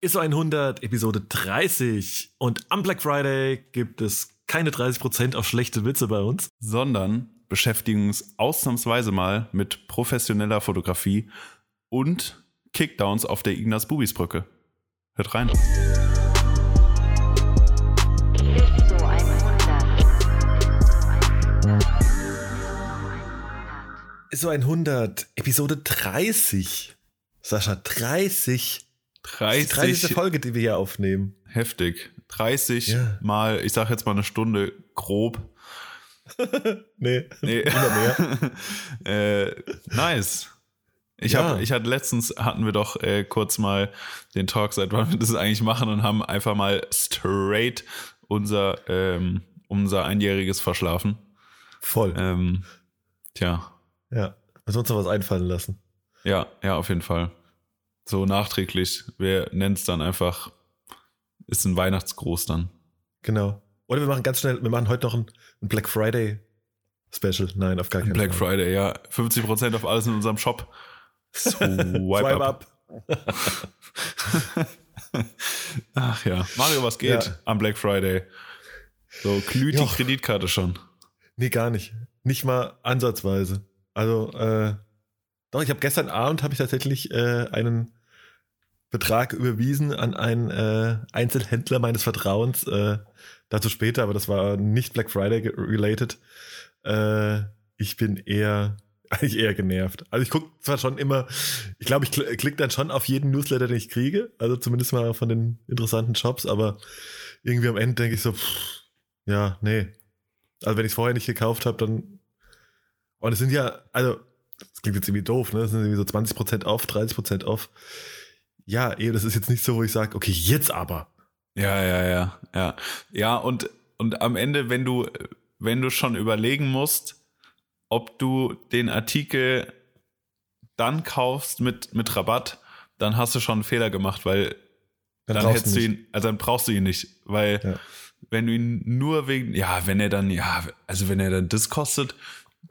ISO 100, Episode 30. Und am Black Friday gibt es keine 30% auf schlechte Witze bei uns. Sondern beschäftigen uns ausnahmsweise mal mit professioneller Fotografie und Kickdowns auf der Ignaz Bubis Brücke. Hört rein. ISO 100. ISO 100, Episode 30. Sascha, 30. Das ist die 30. 30 Folge, die wir hier aufnehmen. heftig. 30 Ja. mal, ich sag jetzt mal eine Stunde grob. Nee, Nee. immer mehr. äh, nice. Ich, Ja. hab, ich hatte letztens hatten wir doch äh, kurz mal den Talk, seit wann wir das eigentlich machen und haben einfach mal straight unser, ähm, unser Einjähriges verschlafen. Voll. Ähm, tja, Ja. Müssen uns noch was einfallen lassen. ja, ja, auf jeden Fall. So nachträglich. Wir nennen es dann einfach, ist ein Weihnachtsgruß dann. Genau. Oder wir machen ganz schnell, wir machen heute noch ein, ein Black Friday Special. Nein, auf gar keinen Black Fall. Friday, ja. 50% auf alles in unserem Shop. Swipe, up. Ach ja. Mario, was geht Ja. am Black Friday? So glüht die Joch. Kreditkarte schon. Nee, gar nicht. Nicht mal ansatzweise. Also, äh, doch, ich habe gestern Abend habe ich tatsächlich äh, einen Betrag überwiesen an einen äh, Einzelhändler meines Vertrauens. Äh, dazu später, aber das war nicht Black Friday related. Äh, ich bin eher, eigentlich eher genervt. Also ich gucke zwar schon immer, ich glaube, ich kl klicke dann schon auf jeden Newsletter, den ich kriege, also zumindest mal von den interessanten Shops, aber irgendwie am Ende denke ich so, pff, ja, nee. Also wenn ich es vorher nicht gekauft habe, dann. Und es sind ja, also, das klingt jetzt irgendwie doof, ne? Das sind irgendwie so 20% auf, 30% auf. Ja, eh, das ist jetzt nicht so, wo ich sage, okay, jetzt aber. Ja, ja, ja, ja. Ja, und, und am Ende, wenn du, wenn du schon überlegen musst, ob du den Artikel dann kaufst mit, mit Rabatt, dann hast du schon einen Fehler gemacht, weil dann, brauchst hättest du nicht. ihn, also dann brauchst du ihn nicht, weil Ja. wenn du ihn nur wegen, ja, wenn er dann, ja, also wenn er dann das kostet,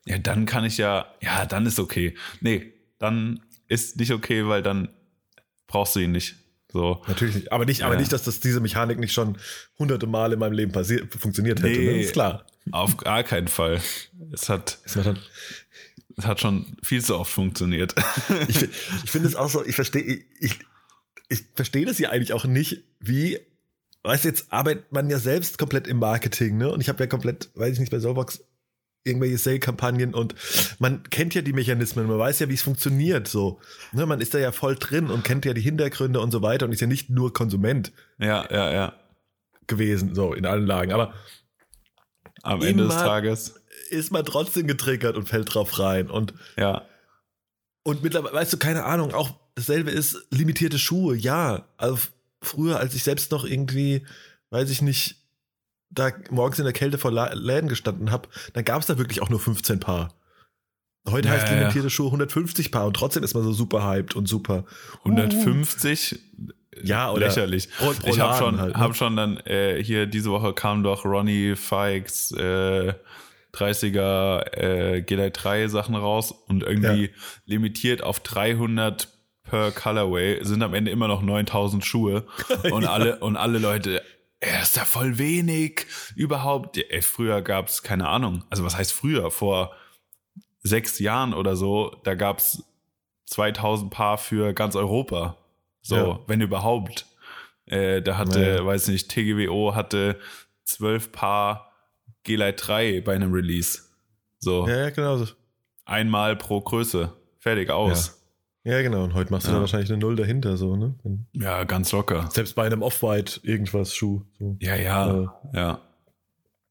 ja, dann kann ich ja, ja, dann ist okay. Nee, dann ist nicht okay, weil dann brauchst du ihn nicht. So. Natürlich nicht. Aber nicht, aber Ja. nicht, dass das, diese Mechanik nicht schon hunderte Male in meinem Leben passiert, funktioniert hätte. Nee. Ne? Ist klar. Auf gar keinen Fall. Es hat, mir dann, es hat schon viel zu oft funktioniert. ich ich finde es auch so, ich verstehe, ich, ich, ich verstehe das ja eigentlich auch nicht, wie, weißt du, jetzt arbeitet man ja selbst komplett im Marketing, ne? Und ich habe ja komplett, weiß ich nicht, bei Soulbox irgendwelche Sale-Kampagnen und man kennt ja die Mechanismen, man weiß ja, wie es funktioniert, so. Ne? Man ist da ja voll drin und kennt ja die Hintergründe und so weiter und ist ja nicht nur Konsument ja, ja, ja. gewesen, so in allen Lagen. Aber Am Ende des Tages. ist man trotzdem getriggert und fällt drauf rein und Ja. Und mittlerweile, weißt du, keine Ahnung, auch dasselbe ist limitierte Schuhe, ja. Also früher, als ich selbst noch irgendwie, weiß ich nicht, da morgens in der Kälte vor Läden gestanden habe, dann gab es da wirklich auch nur 15 Paar. Heute Ja, heißt ja, ja. limitierte Schuhe 150 Paar und trotzdem ist man so super hyped und super. 150? Ja, oder Lächerlich. pro- ich habe schon, halt, ne? hab schon dann, äh, hier diese Woche kam doch Ronnie Fikes äh, 30er äh, GL3 Sachen raus und irgendwie limitiert auf 300 per Colorway sind am Ende immer noch 9000 Schuhe und alle und alle Leute er ist ja voll wenig überhaupt. Ey, früher gab's keine Ahnung. Also was heißt früher? Vor sechs Jahren oder so, da gab's 2000 Paar für ganz Europa. So, Ja. wenn überhaupt. Äh, da hatte, Ja. weiß nicht, TGWO hatte zwölf Paar G-Lite 3 bei einem Release. So, Ja, ja, genau. so. einmal pro Größe. Fertig aus. Ja, genau. Und heute machst du Ja. da wahrscheinlich eine Null dahinter, so, ne? Ja, ganz locker. Selbst bei einem Off-White irgendwas Schuh. So. Ja, ja, ja.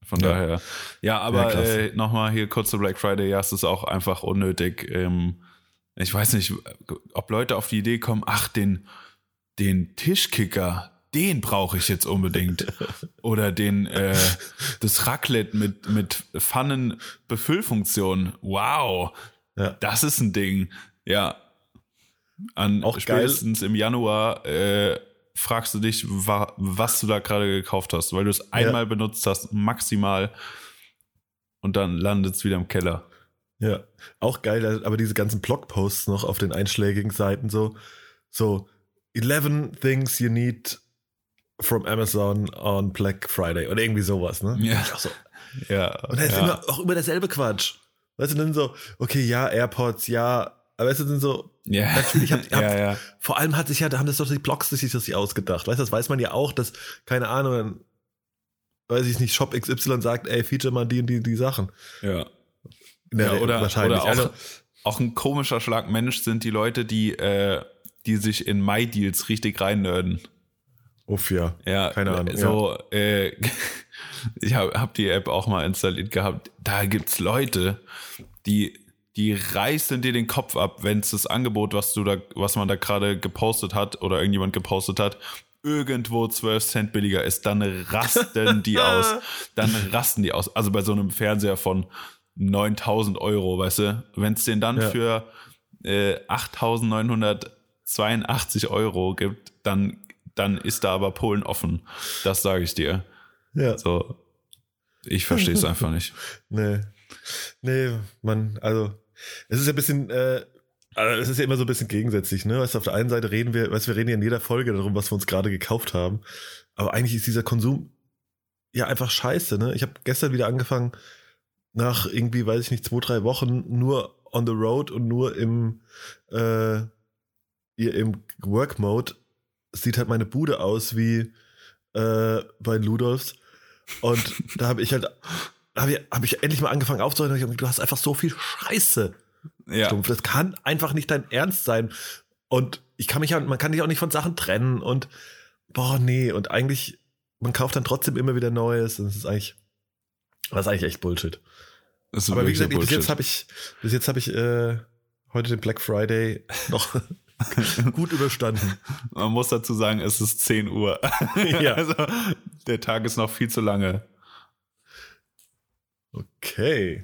Von Ja. daher. Ja, aber Ja, äh, nochmal hier kurz zu Black Friday. Ja, es ist auch einfach unnötig. Ähm, ich weiß nicht, ob Leute auf die Idee kommen, ach, den, den Tischkicker, den brauche ich jetzt unbedingt. Oder den, äh, das Raclette mit, mit Pfannenbefüllfunktion. Wow. Ja. Das ist ein Ding. Ja. An Auch spätestens im Januar äh, fragst du dich, wa was du da gerade gekauft hast, weil du es einmal benutzt hast, maximal, und dann landet es wieder im Keller. Ja, auch geil, aber diese ganzen Blogposts noch auf den einschlägigen Seiten so, so, 11 things you need from Amazon on Black Friday oder irgendwie sowas, ne? Ja. So. Ja. Und dann ist ja. immer auch immer derselbe Quatsch. Weißt du, dann so, okay, ja, AirPods, ja, aber weißt du, dann so, ja. natürlich hab- hab- ja, ja. vor allem hat sich ja, da haben das doch die Blogs sich das nicht ausgedacht. Weißt du, das weiß man ja auch, dass, keine Ahnung, weiß ich nicht, Shop XY sagt, ey, feature mal die und die, die Sachen. ja. Ja, oder, wahrscheinlich. oder auch, Also, auch ein komischer Schlag Mensch sind die Leute, die, äh, die sich in My-Deals richtig reinnörden. uff, ja. Ja, Keine Ahnung, So, äh, ich habe hab die App auch mal installiert gehabt. Da gibt's Leute, die, die reißen dir den Kopf ab, wenn es das Angebot, was du da, was man da gerade gepostet hat oder irgendjemand gepostet hat, irgendwo 12 Cent billiger ist, dann rasten die aus. Dann rasten die aus. Also bei so einem Fernseher von 9000 Euro, weißt du, wenn es den dann Ja. für äh, 8982 Euro gibt, dann, dann ist da aber Polen offen. Das sage ich dir. Ja. So, ich verstehe es einfach nicht. Nee. Nee, man, also, es ist ja ein bisschen, äh, also es ist ja immer so ein bisschen gegensätzlich, ne? Weißt du, auf der einen Seite reden wir, weißt wir reden ja in jeder Folge darum, was wir uns gerade gekauft haben. Aber eigentlich ist dieser Konsum ja einfach scheiße, ne? Ich habe gestern wieder angefangen, nach irgendwie, weiß ich nicht, zwei, drei Wochen nur on the road und nur im, äh, im Work-Mode sieht halt meine Bude aus wie äh, bei Ludolfs. Und da habe ich halt, habe ich, hab ich endlich mal angefangen aufzuhören. und Du hast einfach so viel Scheiße. Ja, Stumpf. Das kann einfach nicht dein Ernst sein. Und ich kann mich ja, man kann dich auch nicht von Sachen trennen. Und boah, nee. Und eigentlich, man kauft dann trotzdem immer wieder Neues. Und das ist eigentlich, das ist eigentlich echt Bullshit. das ist Aber wie gesagt, bis jetzt habe ich, bis jetzt habe ich äh, heute den Black Friday noch gut überstanden. Man muss dazu sagen, es ist 10 Uhr. Ja. Also, der Tag ist noch viel zu lange. Okay.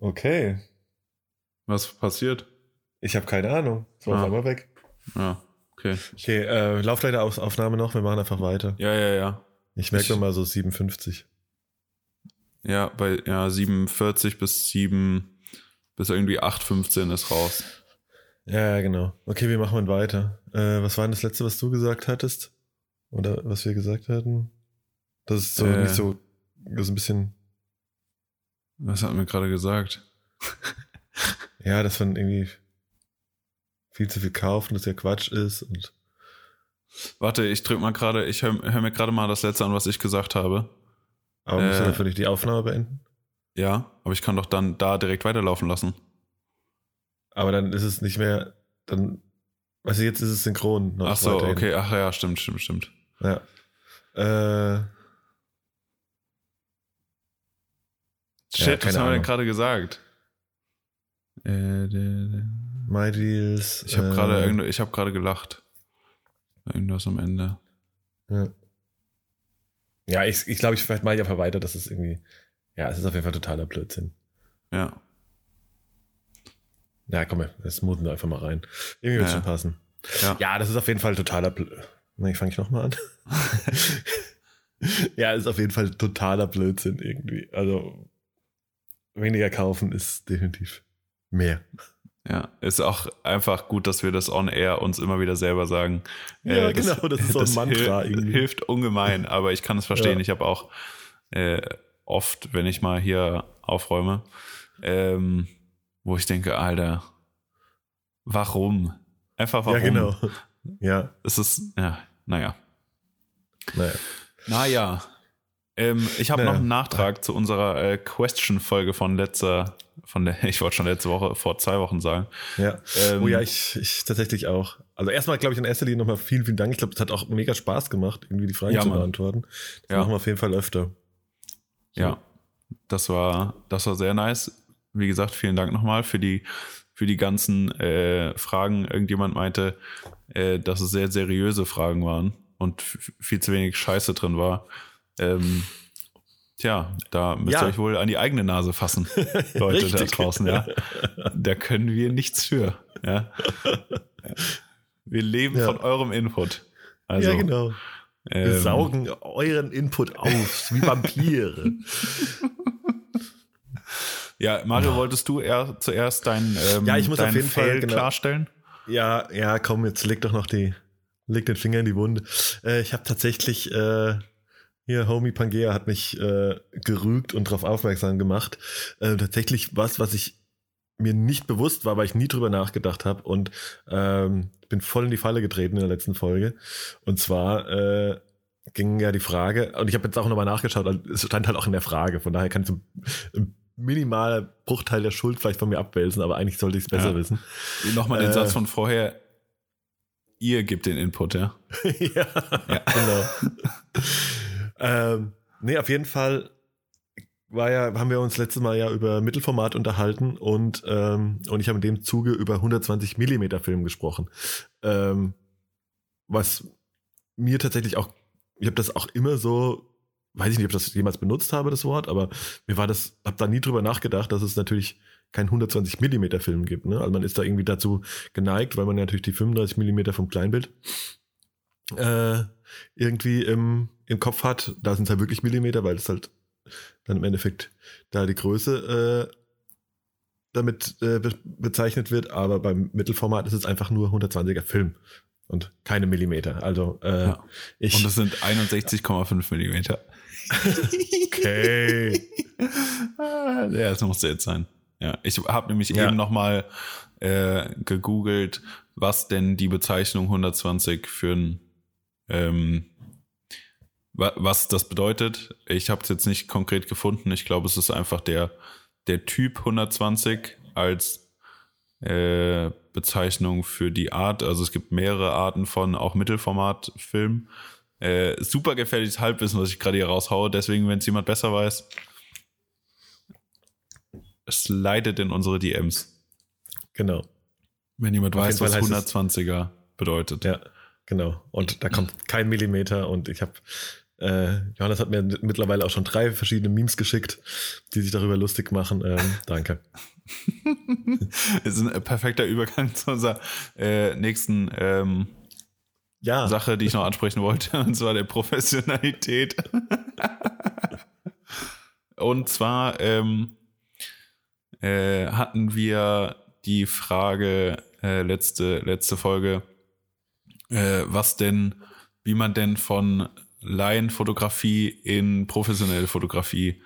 Okay. Was passiert? Ich habe keine Ahnung. So, Ah. auf einmal weg. Ja, okay. Okay, äh, Laufleiteraufnahme noch. Wir machen einfach weiter. Ja, ja, ja. Ich merke Ich- noch mal so 57. Ja, bei ja, 47 bis 7 bis irgendwie 8,15 ist raus. Ja, ja, genau. Okay, wir machen weiter. Äh, was war denn das letzte, was du gesagt hattest? Oder was wir gesagt hatten? Das ist so Äh. nicht so, das ist ein bisschen, Was hat mir gerade gesagt? ja, dass man irgendwie viel zu viel kauft und das ja Quatsch ist und Warte, ich drück mal gerade, ich höre hör mir gerade mal das letzte an, was ich gesagt habe. aber müssen wir Äh. dafür nicht die Aufnahme beenden? Ja, aber ich kann doch dann da direkt weiterlaufen lassen. Aber dann ist es nicht mehr, dann, du, jetzt ist es synchron. noch Ach so, weiterhin. okay, ach ja, stimmt, stimmt, stimmt. Ja. Äh, Shit, keine was haben wir denn gerade gesagt? Äh, de- My Deals. ich habe äh, gerade ich habe gerade gelacht. Irgendwas am Ende. Ja, ja ich, ich glaube, ich vielleicht mache ich einfach weiter, dass es irgendwie, ja, es ist auf jeden Fall totaler Blödsinn. Ja. Ja, komm, das smoothen wir einfach mal rein. Irgendwie wird schon passen. Ja. Ja, das ist auf jeden Fall totaler Blödsinn. Nee, fange ich nochmal an. ja, ist auf jeden Fall totaler Blödsinn irgendwie. Also, weniger kaufen ist definitiv mehr. Ja, ist auch einfach gut, dass wir das on air uns immer wieder selber sagen. Äh, Ja, genau, das ist so ein Mantra hil- irgendwie. Hilft ungemein, aber ich kann es verstehen. Ja. Ich habe auch äh, oft, wenn ich mal hier aufräume, ähm, wo ich denke, Alter, warum? Einfach warum? Ja, genau. Ja, Es ist, ja, naja. naja. Naja. Ähm, ich habe Naja. noch einen Nachtrag zu unserer äh, Question-Folge von letzter, von der, ich wollte schon letzte Woche, vor zwei Wochen sagen. Ja. Ähm, oh ja, ich, ich tatsächlich auch. Also erstmal, glaube ich, in erster Linie nochmal vielen, vielen Dank. Ich glaube, es hat auch mega Spaß gemacht, irgendwie die Fragen Ja, zu Mann. beantworten. Das Ja. machen wir auf jeden Fall öfter. Ja, das war, das war sehr nice. Wie gesagt, vielen Dank nochmal für die, für die ganzen äh, Fragen. Irgendjemand meinte, äh, dass es sehr seriöse Fragen waren und viel zu wenig Scheiße drin war. Ähm, tja, da müsst Ja. ihr euch wohl an die eigene Nase fassen, Leute da draußen, ja. Da können wir nichts für. Ja. Wir leben Ja. von eurem Input. Also, ja, genau. Wir ähm, saugen euren Input auf, wie Vampire. Ja, Mario, wolltest du eher zuerst dein, ähm, Ja, ich muss auf jeden Fall, Fail genau. klarstellen? Ja, ja, komm, jetzt leg doch noch die, leg den Finger in die Wunde. Äh, ich habe tatsächlich, äh, hier, Homie Pangea hat mich äh, gerügt und darauf aufmerksam gemacht. Äh, tatsächlich was, was ich mir nicht bewusst war, weil ich nie drüber nachgedacht habe und ähm, bin voll in die Falle getreten in der letzten Folge. Und zwar äh, ging ja die Frage, und ich habe jetzt auch nochmal nachgeschaut, also es stand halt auch in der Frage, von daher kann ich so ein minimaler Bruchteil der Schuld vielleicht von mir abwälzen, aber eigentlich sollte ich es besser Ja. wissen. Nochmal den Äh. Satz von vorher. Ihr gebt den Input, ja? ja, genau. ähm, nee, auf jeden Fall war ja, haben wir uns letztes Mal ja über Mittelformat unterhalten und, ähm, und ich habe in dem Zuge über 120 Millimeter Film gesprochen. Ähm, was mir tatsächlich auch, ich habe das auch immer so, weiß ich nicht, ob ich das jemals benutzt habe, das Wort, aber mir war das, habe da nie drüber nachgedacht, dass es natürlich kein 120 Millimeter Film gibt. Ne? Also man ist da irgendwie dazu geneigt, weil man ja natürlich die 35 Millimeter vom Kleinbild äh, irgendwie im, im Kopf hat. Da sind es halt wirklich Millimeter, weil es halt dann im Endeffekt da die Größe äh, damit äh, be bezeichnet wird. Aber beim Mittelformat ist es einfach nur 120er Film und keine Millimeter. Also äh, Ja. ich. Und das sind 61,5 Millimeter. Okay. Ah, Ja, das musste jetzt sein. Ja, ich habe nämlich Ja. eben nochmal äh, gegoogelt, was denn die Bezeichnung 120 für ein ähm, wa- was das bedeutet. Ich habe es jetzt nicht konkret gefunden. Ich glaube, es ist einfach der, der Typ 120 als äh, Bezeichnung für die Art. Also es gibt mehrere Arten von auch Mittelformatfilmen. Äh, super gefährliches Halbwissen, was ich gerade hier raushaue. Deswegen, wenn es jemand besser weiß, es leitet in unsere DMs. Genau. Wenn jemand Auf weiß, was Fall heißt es- 120er bedeutet. Ja, genau. Und da kommt kein Millimeter und ich habe äh, Johannes hat mir mittlerweile auch schon drei verschiedene Memes geschickt, die sich darüber lustig machen. Ähm, danke. Ist ein perfekter Übergang zu unserer äh, nächsten ähm, Ja, Sache, die ich noch ansprechen wollte, und zwar der Professionalität. und zwar ähm, äh, hatten wir die Frage äh, letzte, letzte Folge, äh, was denn, wie man denn von Laienfotografie in professionelle Fotografie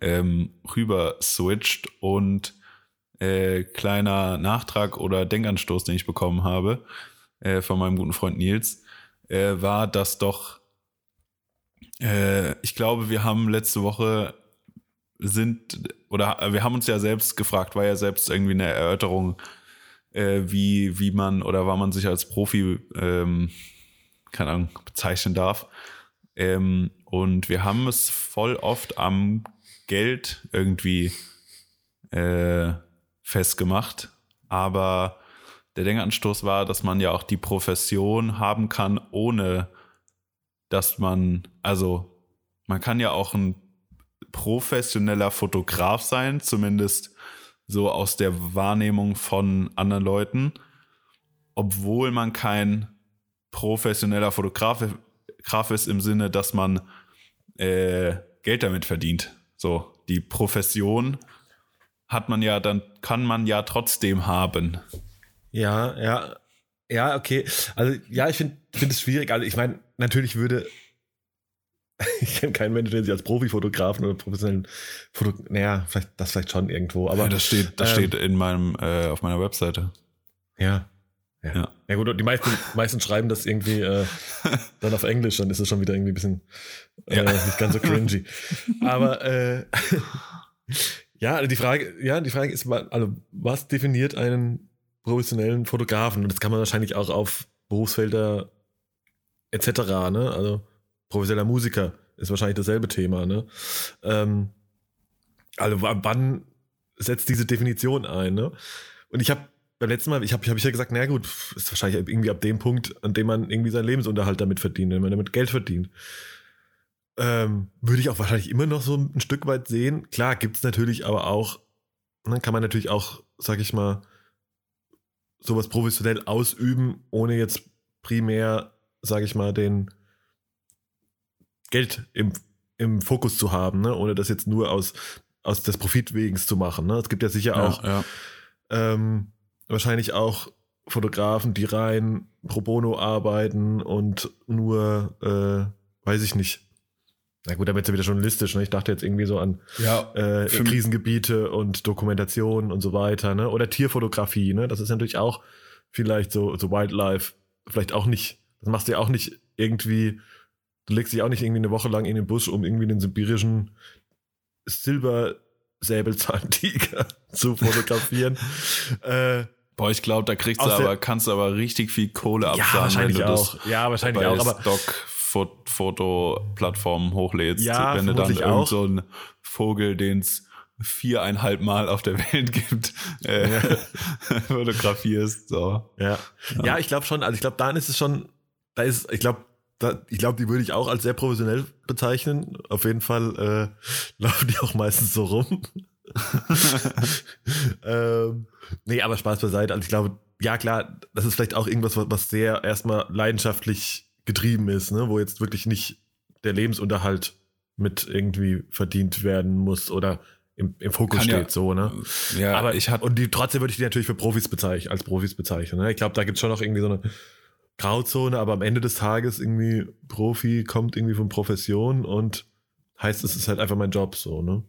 ähm, rüber switcht. Und äh, kleiner Nachtrag oder Denkanstoß, den ich bekommen habe äh, von meinem guten Freund Nils, äh, war, dass doch, äh, ich glaube, wir haben letzte Woche sind, oder wir haben uns ja selbst gefragt, war ja selbst irgendwie eine Erörterung, äh, wie, wie man oder wann man sich als Profi, ähm, keine Ahnung, bezeichnen darf. Ähm, und wir haben es voll oft am Geld irgendwie äh, festgemacht. Aber der Denkanstoß war, dass man ja auch die Profession haben kann, ohne dass man, also man kann ja auch ein professioneller Fotograf sein, zumindest so aus der Wahrnehmung von anderen Leuten, obwohl man kein professioneller Fotograf Graf ist im Sinne, dass man äh, Geld damit verdient. So, die Profession hat man ja, dann kann man ja trotzdem haben. Ja, ja, ja, okay. Also ja, ich finde finde es schwierig. Also ich meine, natürlich würde ich kenne keinen Menschen, der sich als Profifotografen oder professionellen Foto, naja, vielleicht das vielleicht schon irgendwo, aber ja, das steht, das ähm, steht in meinem, äh, auf meiner Webseite. Ja. Ja. Ja. ja. gut, die meisten, meisten schreiben das irgendwie äh, dann auf Englisch, dann ist es schon wieder irgendwie ein bisschen äh, Ja. nicht ganz so cringy. Aber äh, ja, also die Frage, ja, die Frage ist mal, also was definiert einen professionellen Fotografen? Und das kann man wahrscheinlich auch auf Berufsfelder etc., ne? Also professioneller Musiker ist wahrscheinlich dasselbe Thema, ne? Ähm, also wann setzt diese Definition ein, ne? Und ich habe beim letzten Mal, ich habe hab ja gesagt, na gut, ist wahrscheinlich irgendwie ab dem Punkt, an dem man irgendwie seinen Lebensunterhalt damit verdient, wenn man damit Geld verdient. Ähm, würde ich auch wahrscheinlich immer noch so ein Stück weit sehen. Klar, gibt es natürlich aber auch, dann kann man natürlich auch, sag ich mal, sowas professionell ausüben, ohne jetzt primär, sag ich mal, den Geld im, im Fokus zu haben, ne? ohne das jetzt nur aus, aus des Profitwegens zu machen. Ne? Es gibt ja sicher auch ja, ja. ähm, wahrscheinlich auch Fotografen, die rein pro bono arbeiten und nur, äh, weiß ich nicht. Na gut, da wird es ja wieder journalistisch. Ne? Ich dachte jetzt irgendwie so an Ja, äh, Krisengebiete und Dokumentation und so weiter. Ne? Oder Tierfotografie. Ne? Das ist natürlich auch vielleicht so, so Wildlife. Vielleicht auch nicht. Das machst du ja auch nicht irgendwie. Du legst dich auch nicht irgendwie eine Woche lang in den Busch, um irgendwie den sibirischen Silbersäbelzahntiger zu fotografieren. äh, Boah, ich glaube, da kriegst du aber, kannst du aber richtig viel Kohle ja, absagen, wenn wahrscheinlich auch. Ja, wahrscheinlich auch. Aber Stock-Foto-Plattformen hochlädst. Ja, wenn du dann irgend so einen Vogel, den es viereinhalb Mal auf der Welt gibt, äh, fotografierst. So. Ja, ja. ich glaube schon. Also ich glaube, dann ist es schon, da ist, ich glaube, da, ich glaube, die würde ich auch als sehr professionell bezeichnen. Auf jeden Fall äh, laufen die auch meistens so rum. ähm, nee, aber Spaß beiseite. Also ich glaube, ja klar, das ist vielleicht auch irgendwas, was, was sehr erstmal leidenschaftlich getrieben ist, ne? wo jetzt wirklich nicht der Lebensunterhalt mit irgendwie verdient werden muss oder im, im Fokus Kann ja- steht, so, ne? Ja, aber ich hatte und die trotzdem würde ich die natürlich für Profis bezeichnen, als Profis bezeichnen. Ne? Ich glaube, da gibt es schon noch irgendwie so eine Grauzone, aber am Ende des Tages irgendwie Profi kommt irgendwie von Profession und heißt, es ist halt einfach mein Job so, ne?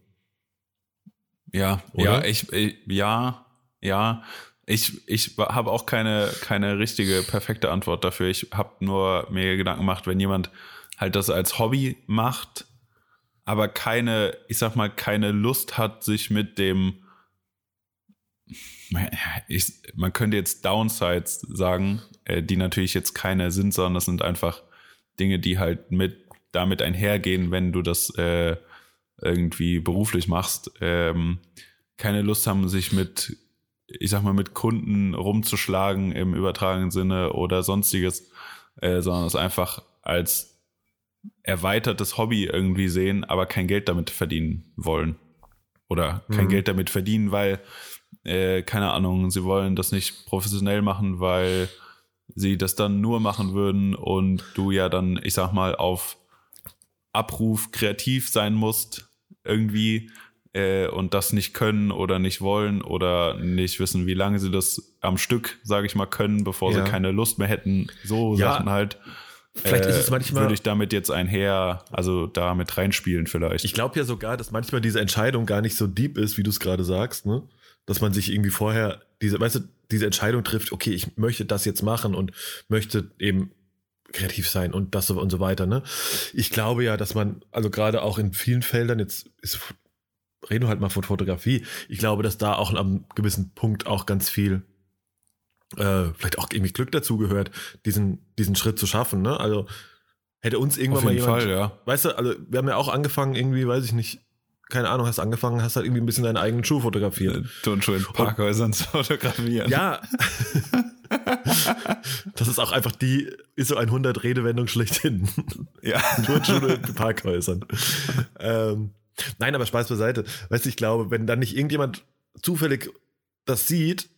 Ja, Oder? ja, ich, ich ja, ja. Ich, ich habe auch keine, keine richtige, perfekte Antwort dafür. Ich habe nur mir Gedanken gemacht, wenn jemand halt das als Hobby macht, aber keine, ich sag mal, keine Lust hat, sich mit dem, ich, man könnte jetzt Downsides sagen, äh, die natürlich jetzt keine sind, sondern das sind einfach Dinge, die halt mit damit einhergehen, wenn du das äh, irgendwie beruflich machst, ähm, keine Lust haben, sich mit, ich sag mal, mit Kunden rumzuschlagen im übertragenen Sinne oder sonstiges, äh, sondern es einfach als erweitertes Hobby irgendwie sehen, aber kein Geld damit verdienen wollen. Oder kein Mhm. Geld damit verdienen, weil, äh, keine Ahnung, sie wollen das nicht professionell machen, weil sie das dann nur machen würden und du ja dann, ich sag mal, auf Abruf kreativ sein musst, irgendwie, äh, und das nicht können oder nicht wollen oder nicht wissen, wie lange sie das am Stück, sage ich mal, können, bevor Ja. sie keine Lust mehr hätten. So Ja. Sachen halt. Vielleicht ist es manchmal- Würde ich damit jetzt einher, also da mit reinspielen vielleicht. Ich glaube ja sogar, dass manchmal diese Entscheidung gar nicht so deep ist, wie du es gerade sagst, ne? Dass man sich irgendwie vorher diese, weißt du, diese Entscheidung trifft, okay, ich möchte das jetzt machen und möchte eben kreativ sein und das und so weiter, ne? Ich glaube ja, dass man, also gerade auch in vielen Feldern, jetzt ist, reden wir halt mal von Fotografie, ich glaube, dass da auch am gewissen Punkt auch ganz viel äh, vielleicht auch irgendwie Glück dazu gehört, diesen, diesen Schritt zu schaffen, ne? Also hätte uns irgendwann Auf mal jeden jemand, Fall, ja. weißt du, also wir haben ja auch angefangen, irgendwie, weiß ich nicht, keine Ahnung, hast angefangen, hast halt irgendwie ein bisschen deinen eigenen Schuh fotografiert. Turnschuhe in Parkhäusern zu fotografieren. Ja. das ist auch einfach die ISO 100 Redewendung schlechthin. ja. Turnschuhe in Parkhäusern. ähm, nein, aber Spaß beiseite. Weißt du, ich glaube, wenn dann nicht irgendjemand zufällig das sieht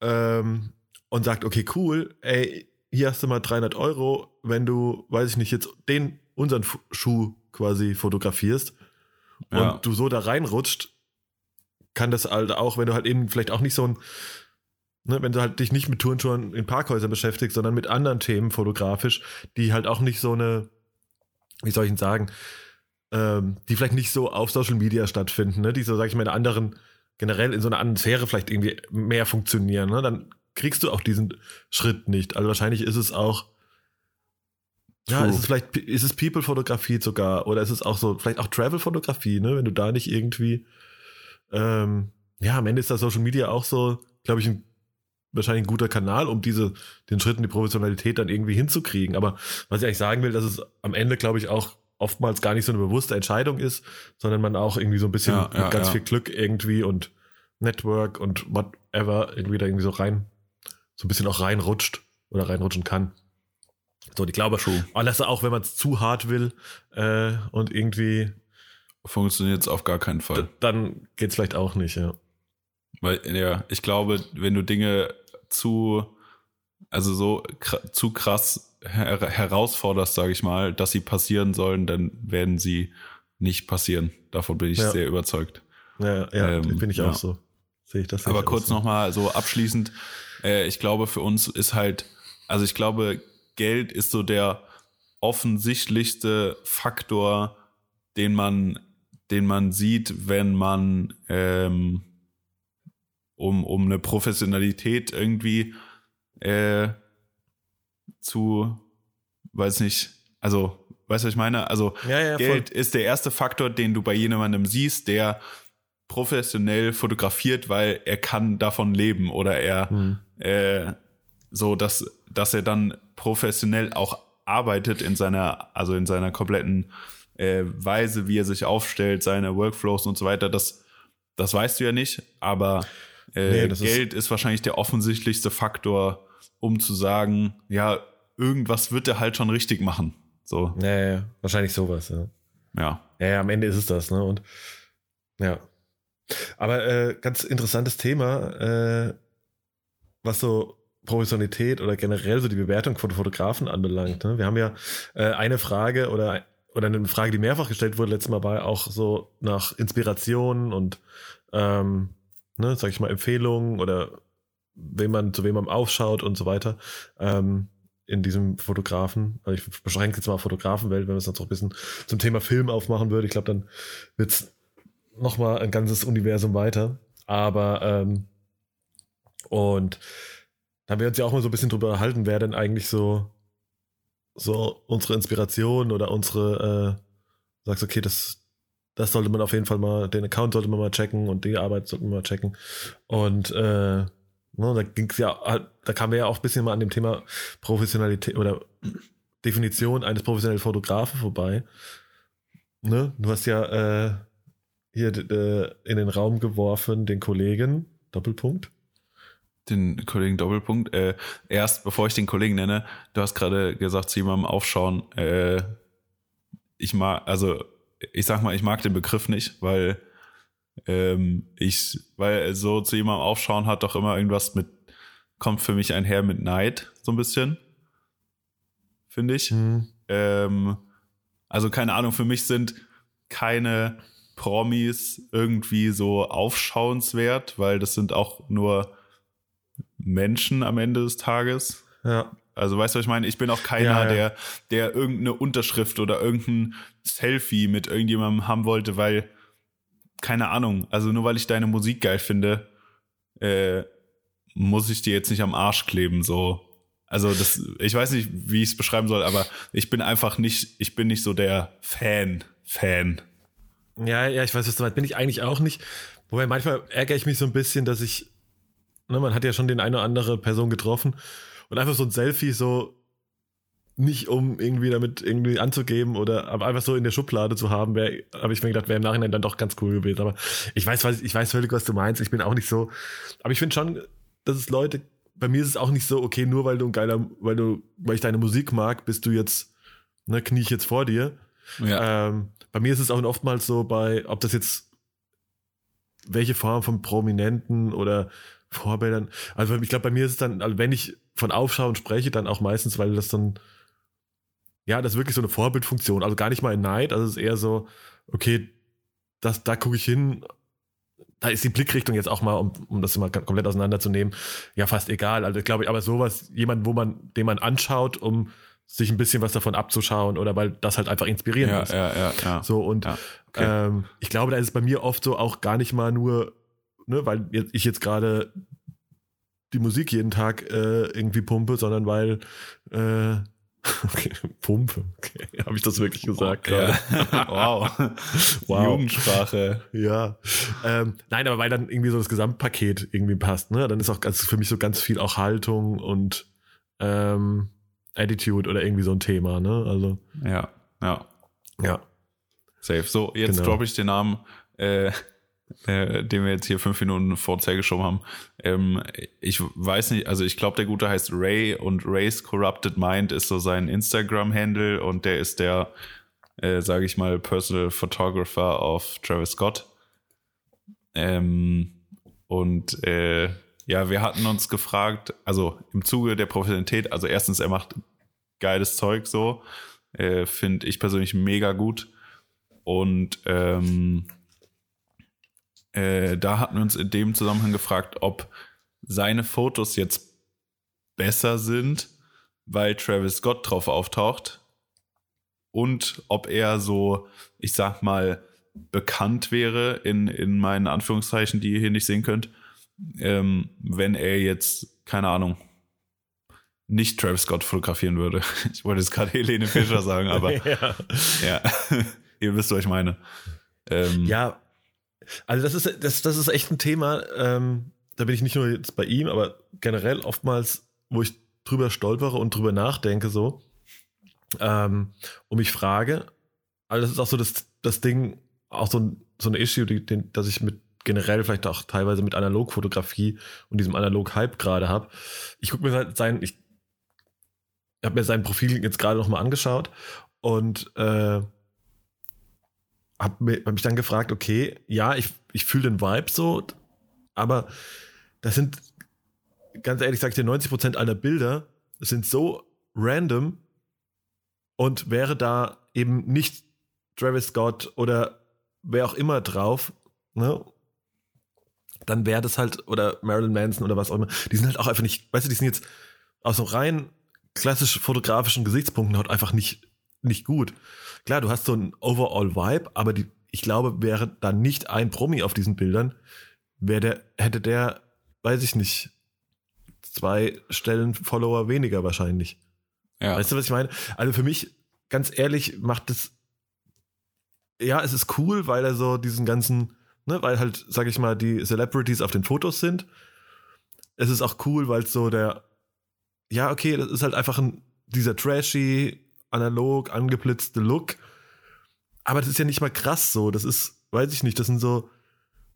ähm, und sagt, okay, cool, ey, hier hast du mal 300 Euro, wenn du, weiß ich nicht, jetzt den, unseren Schuh quasi fotografierst und Ja. du so da reinrutscht, kann das halt auch, wenn du halt eben vielleicht auch nicht so ein, ne, wenn du halt dich nicht mit Turnschuhen in Parkhäusern beschäftigst, sondern mit anderen Themen fotografisch, die halt auch nicht so eine, wie soll ich denn sagen, ähm, die vielleicht nicht so auf Social Media stattfinden, ne, die so, sag ich mal, in einer anderen, generell in so einer anderen Sphäre vielleicht irgendwie mehr funktionieren, ne, dann kriegst du auch diesen Schritt nicht. Also wahrscheinlich ist es auch, ja, True. ist es vielleicht, ist es People-Fotografie sogar, oder ist es auch so, vielleicht auch Travel-Fotografie, ne, wenn du da nicht irgendwie, ähm, ja, am Ende ist das Social Media auch so, glaube ich, ein, wahrscheinlich ein guter Kanal, um diese, den Schritt in die Professionalität dann irgendwie hinzukriegen. Aber was ich eigentlich sagen will, dass es am Ende, glaube ich, auch oftmals gar nicht so eine bewusste Entscheidung ist, sondern man auch irgendwie so ein bisschen Ja, ja, mit ganz ja. viel Glück irgendwie und Network und whatever irgendwie da irgendwie so rein, so ein bisschen auch reinrutscht oder reinrutschen kann. So, ich glaube, alles auch, wenn man es zu hart will äh, und irgendwie, Funktioniert es auf gar keinen Fall. dann geht es vielleicht auch nicht, ja. Weil, ja, ich glaube, wenn du Dinge zu, also so kr zu krass her herausforderst, sage ich mal, dass sie passieren sollen, dann werden sie nicht passieren. Davon bin ich Ja. sehr überzeugt. Ja, ja, Ähm, bin ich ja. auch so. Sehe ich das. Aber kurz so. nochmal so abschließend, äh, ich glaube, für uns ist halt, also ich glaube, Geld ist so der offensichtlichste Faktor, den man, den man sieht, wenn man ähm, um, um eine Professionalität irgendwie äh, zu, weiß nicht, also, weißt du, was ich meine? Also Ja, ja, voll. Geld ist der erste Faktor, den du bei jemandem siehst, der professionell fotografiert, weil er kann davon leben oder er Hm. äh, so, dass, dass er dann professionell auch arbeitet in seiner, also in seiner kompletten äh, Weise, wie er sich aufstellt, seine Workflows und so weiter, das, das weißt du ja nicht, aber äh, Nee, das ist- Geld ist wahrscheinlich der offensichtlichste Faktor, um zu sagen, ja, irgendwas wird er halt schon richtig machen. So, Ja, ja, wahrscheinlich sowas, ja. ja. Ja, ja, am Ende ist es das, ne? Und ja. Aber äh, ganz interessantes Thema, äh, was so Professionalität oder generell so die Bewertung von Fotografen anbelangt. Ne? Wir haben ja äh, eine Frage oder, oder eine Frage, die mehrfach gestellt wurde, letztes Mal bei auch so nach Inspirationen und ähm, ne, sag ich mal, Empfehlungen oder wem man, zu wem man aufschaut und so weiter. Ähm, in diesem Fotografen, also ich beschränke jetzt mal Fotografenwelt, wenn wir es noch ein bisschen zum Thema Film aufmachen würde, ich glaube, dann wird es nochmal ein ganzes Universum weiter. Aber ähm, und da haben wir uns ja auch mal so ein bisschen drüber erhalten, wer denn eigentlich so, so unsere Inspiration oder unsere, äh, sagst, okay, das, das sollte man auf jeden Fall mal, den Account sollte man mal checken und die Arbeit sollte man mal checken. Und äh, ne, da ging's ja, halt- da kamen wir ja auch ein bisschen mal an dem Thema Professionalität oder Definition eines professionellen Fotografen vorbei. Ne? Du hast ja äh, hier in den Raum geworfen den Kollegen, Doppelpunkt. Den Kollegen Doppelpunkt. Äh, erst, bevor ich den Kollegen nenne, du hast gerade gesagt, zu jemandem aufschauen. Äh, ich mag, also ich sag mal, ich mag den Begriff nicht, weil ähm, ich, weil so zu jemandem aufschauen hat doch immer irgendwas mit, kommt für mich einher mit Neid, so ein bisschen. Finde ich. Hm. Ähm, also keine Ahnung, für mich sind keine Promis irgendwie so aufschauenswert, weil das sind auch nur Menschen am Ende des Tages. Ja, Also weißt du, was ich meine? Ich bin auch keiner, Ja, ja. der, der irgendeine Unterschrift oder irgendein Selfie mit irgendjemandem haben wollte, weil, keine Ahnung, also nur weil ich deine Musik geil finde, äh, muss ich dir jetzt nicht am Arsch kleben, so. Also das, ich weiß nicht, wie ich es beschreiben soll, aber ich bin einfach nicht, ich bin nicht so der Fan, Fan. Ja, ja, ich weiß, was du meinst. Bin ich eigentlich auch nicht. Wobei manchmal ärgere ich mich so ein bisschen, dass ich, ne, man hat ja schon den eine oder andere Person getroffen und einfach so ein Selfie so nicht um irgendwie damit irgendwie anzugeben oder aber einfach so in der Schublade zu haben, wäre, habe ich mir gedacht, wäre im Nachhinein dann doch ganz cool gewesen. Aber ich weiß, was, ich weiß völlig, was du meinst. Ich bin auch nicht so, aber ich finde schon, dass es Leute, bei mir ist es auch nicht so, okay, nur weil du ein geiler, weil du, weil ich deine Musik mag, bist du jetzt, ne, knie ich jetzt vor dir. Ja. Ähm, bei mir ist es auch oftmals so, bei, ob das jetzt welche Form von Prominenten oder Vorbildern, also ich glaube, bei mir ist es dann, also wenn ich von Aufschauen spreche, dann auch meistens, weil das dann, ja, das ist wirklich so eine Vorbildfunktion, also gar nicht mal in Neid, also es ist eher so, okay, das, da gucke ich hin, da ist die Blickrichtung jetzt auch mal, um, um das mal komplett auseinanderzunehmen, ja, fast egal. Also glaube ich, aber sowas, jemand, wo man, den man anschaut, um sich ein bisschen was davon abzuschauen oder weil das halt einfach inspirierend Ja, ist. ja, ja, ja. So und Ja, okay. ähm, ich glaube, da ist es bei mir oft so auch gar nicht mal nur, ne, weil ich jetzt gerade die Musik jeden Tag äh, irgendwie pumpe, sondern weil äh, okay, Pumpe, okay, habe ich das wirklich gesagt gerade? Ja. wow. Wow. Jugendsprache. Ja. Ähm, nein, aber weil dann irgendwie so das Gesamtpaket irgendwie passt, ne? Dann ist auch ganz, für mich so ganz viel auch Haltung und ähm, Attitude oder irgendwie so ein Thema, ne? Also, Ja, ja. ja. Safe. So, jetzt Genau. droppe ich den Namen, äh, äh, den wir jetzt hier fünf Minuten vorher geschoben haben. Ähm, ich weiß nicht, also ich glaube, der Gute heißt Ray und Ray's Corrupted Mind ist so sein Instagram-Handle und der ist der, äh, sage ich mal, Personal Photographer auf Travis Scott. Ähm, und äh, ja, wir hatten uns gefragt, also im Zuge der Professionalität, also erstens, er macht geiles Zeug so, äh, finde ich persönlich mega gut. Und ähm, äh, da hatten wir uns in dem Zusammenhang gefragt, ob seine Fotos jetzt besser sind, weil Travis Scott drauf auftaucht und ob er so, ich sag mal, bekannt wäre in, in meinen Anführungszeichen, die ihr hier nicht sehen könnt, ähm, wenn er jetzt, keine Ahnung, nicht Travis Scott fotografieren würde. Ich wollte jetzt gerade Helene Fischer sagen, aber ja. ja, ihr wisst, was ich meine. Ähm, Ja, also das ist, das, das ist echt ein Thema. Ähm, da bin ich nicht nur jetzt bei ihm, aber generell oftmals, wo ich drüber stolpere und drüber nachdenke, so. Ähm, und mich frage, also das ist auch so das, das Ding, auch so, ein, so eine Issue, die, den, dass ich mit generell vielleicht auch teilweise mit Analogfotografie und diesem Analog-Hype gerade habe. Ich gucke mir halt sein, ich habe mir sein Profil jetzt gerade nochmal angeschaut und äh, habe hab mich dann gefragt, okay, ja, ich, ich fühle den Vibe so, aber das sind, ganz ehrlich sage ich dir, 90% aller Bilder sind so random und wäre da eben nicht Travis Scott oder wer auch immer drauf, ne, dann wäre das halt, oder Marilyn Manson oder was auch immer, die sind halt auch einfach nicht, weißt du, die sind jetzt aus so rein klassisch fotografischen Gesichtspunkten halt einfach nicht, nicht gut. Klar, du hast so einen Overall-Vibe, aber die, ich glaube, wäre da nicht ein Promi auf diesen Bildern, wäre der, hätte der, weiß ich nicht, zwei Stellen Follower weniger wahrscheinlich. ja. Weißt du, was ich meine? Also für mich, ganz ehrlich, macht es, ja, es ist cool, weil er so diesen ganzen, ne, weil halt, sag ich mal, die Celebrities auf den Fotos sind. Es ist auch cool, weil es so der, ja, okay, das ist halt einfach ein, dieser trashy, analog, angeblitzte Look. Aber das ist ja nicht mal krass so. Das ist, weiß ich nicht, das sind so,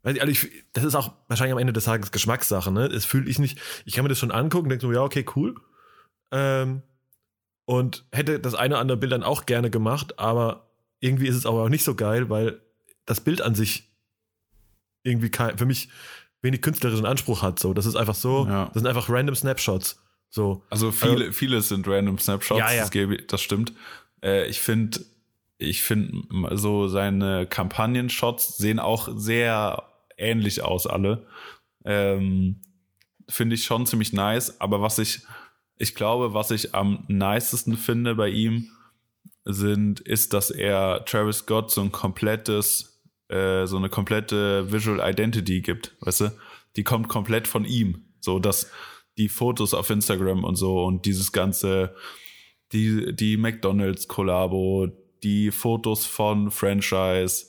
weiß ich, also ich, das ist auch wahrscheinlich am Ende des Tages Geschmackssache, ne? Das fühle ich nicht. Ich kann mir das schon angucken, denke so, ja, okay, cool. Ähm, und hätte das eine oder andere Bild dann auch gerne gemacht, aber irgendwie ist es aber auch nicht so geil, weil das Bild an sich irgendwie kein, für mich wenig künstlerischen Anspruch hat. So, das ist einfach so, Ja. das sind einfach random Snapshots. So, Also viele, viele sind random Snapshots, Ja, ja. Das, gebe, das stimmt. Äh, ich finde, ich finde so seine Kampagnen-Shots sehen auch sehr ähnlich aus, alle. Ähm, finde ich schon ziemlich nice, aber was ich, ich glaube, was ich am nicesten finde bei ihm, sind, ist, dass er Travis Scott so ein komplettes, äh, so eine komplette Visual Identity gibt, weißt du? Die kommt komplett von ihm. So, dass die Fotos auf Instagram und so und dieses ganze, die, die McDonalds-Kollabo, die Fotos von Franchise,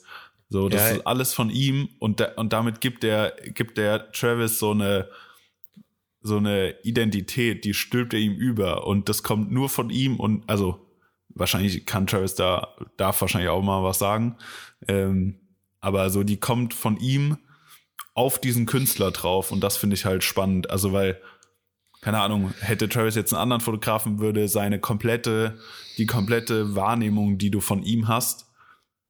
so, das Ja. ist alles von ihm und, da, und damit gibt der, gibt der Travis so eine, so eine Identität, die stülpt er ihm über und das kommt nur von ihm und also wahrscheinlich kann Travis da, darf wahrscheinlich auch mal was sagen, ähm, aber so die kommt von ihm auf diesen Künstler drauf und das finde ich halt spannend, also weil keine Ahnung, hätte Travis jetzt einen anderen Fotografen, würde seine komplette, die komplette Wahrnehmung, die du von ihm hast,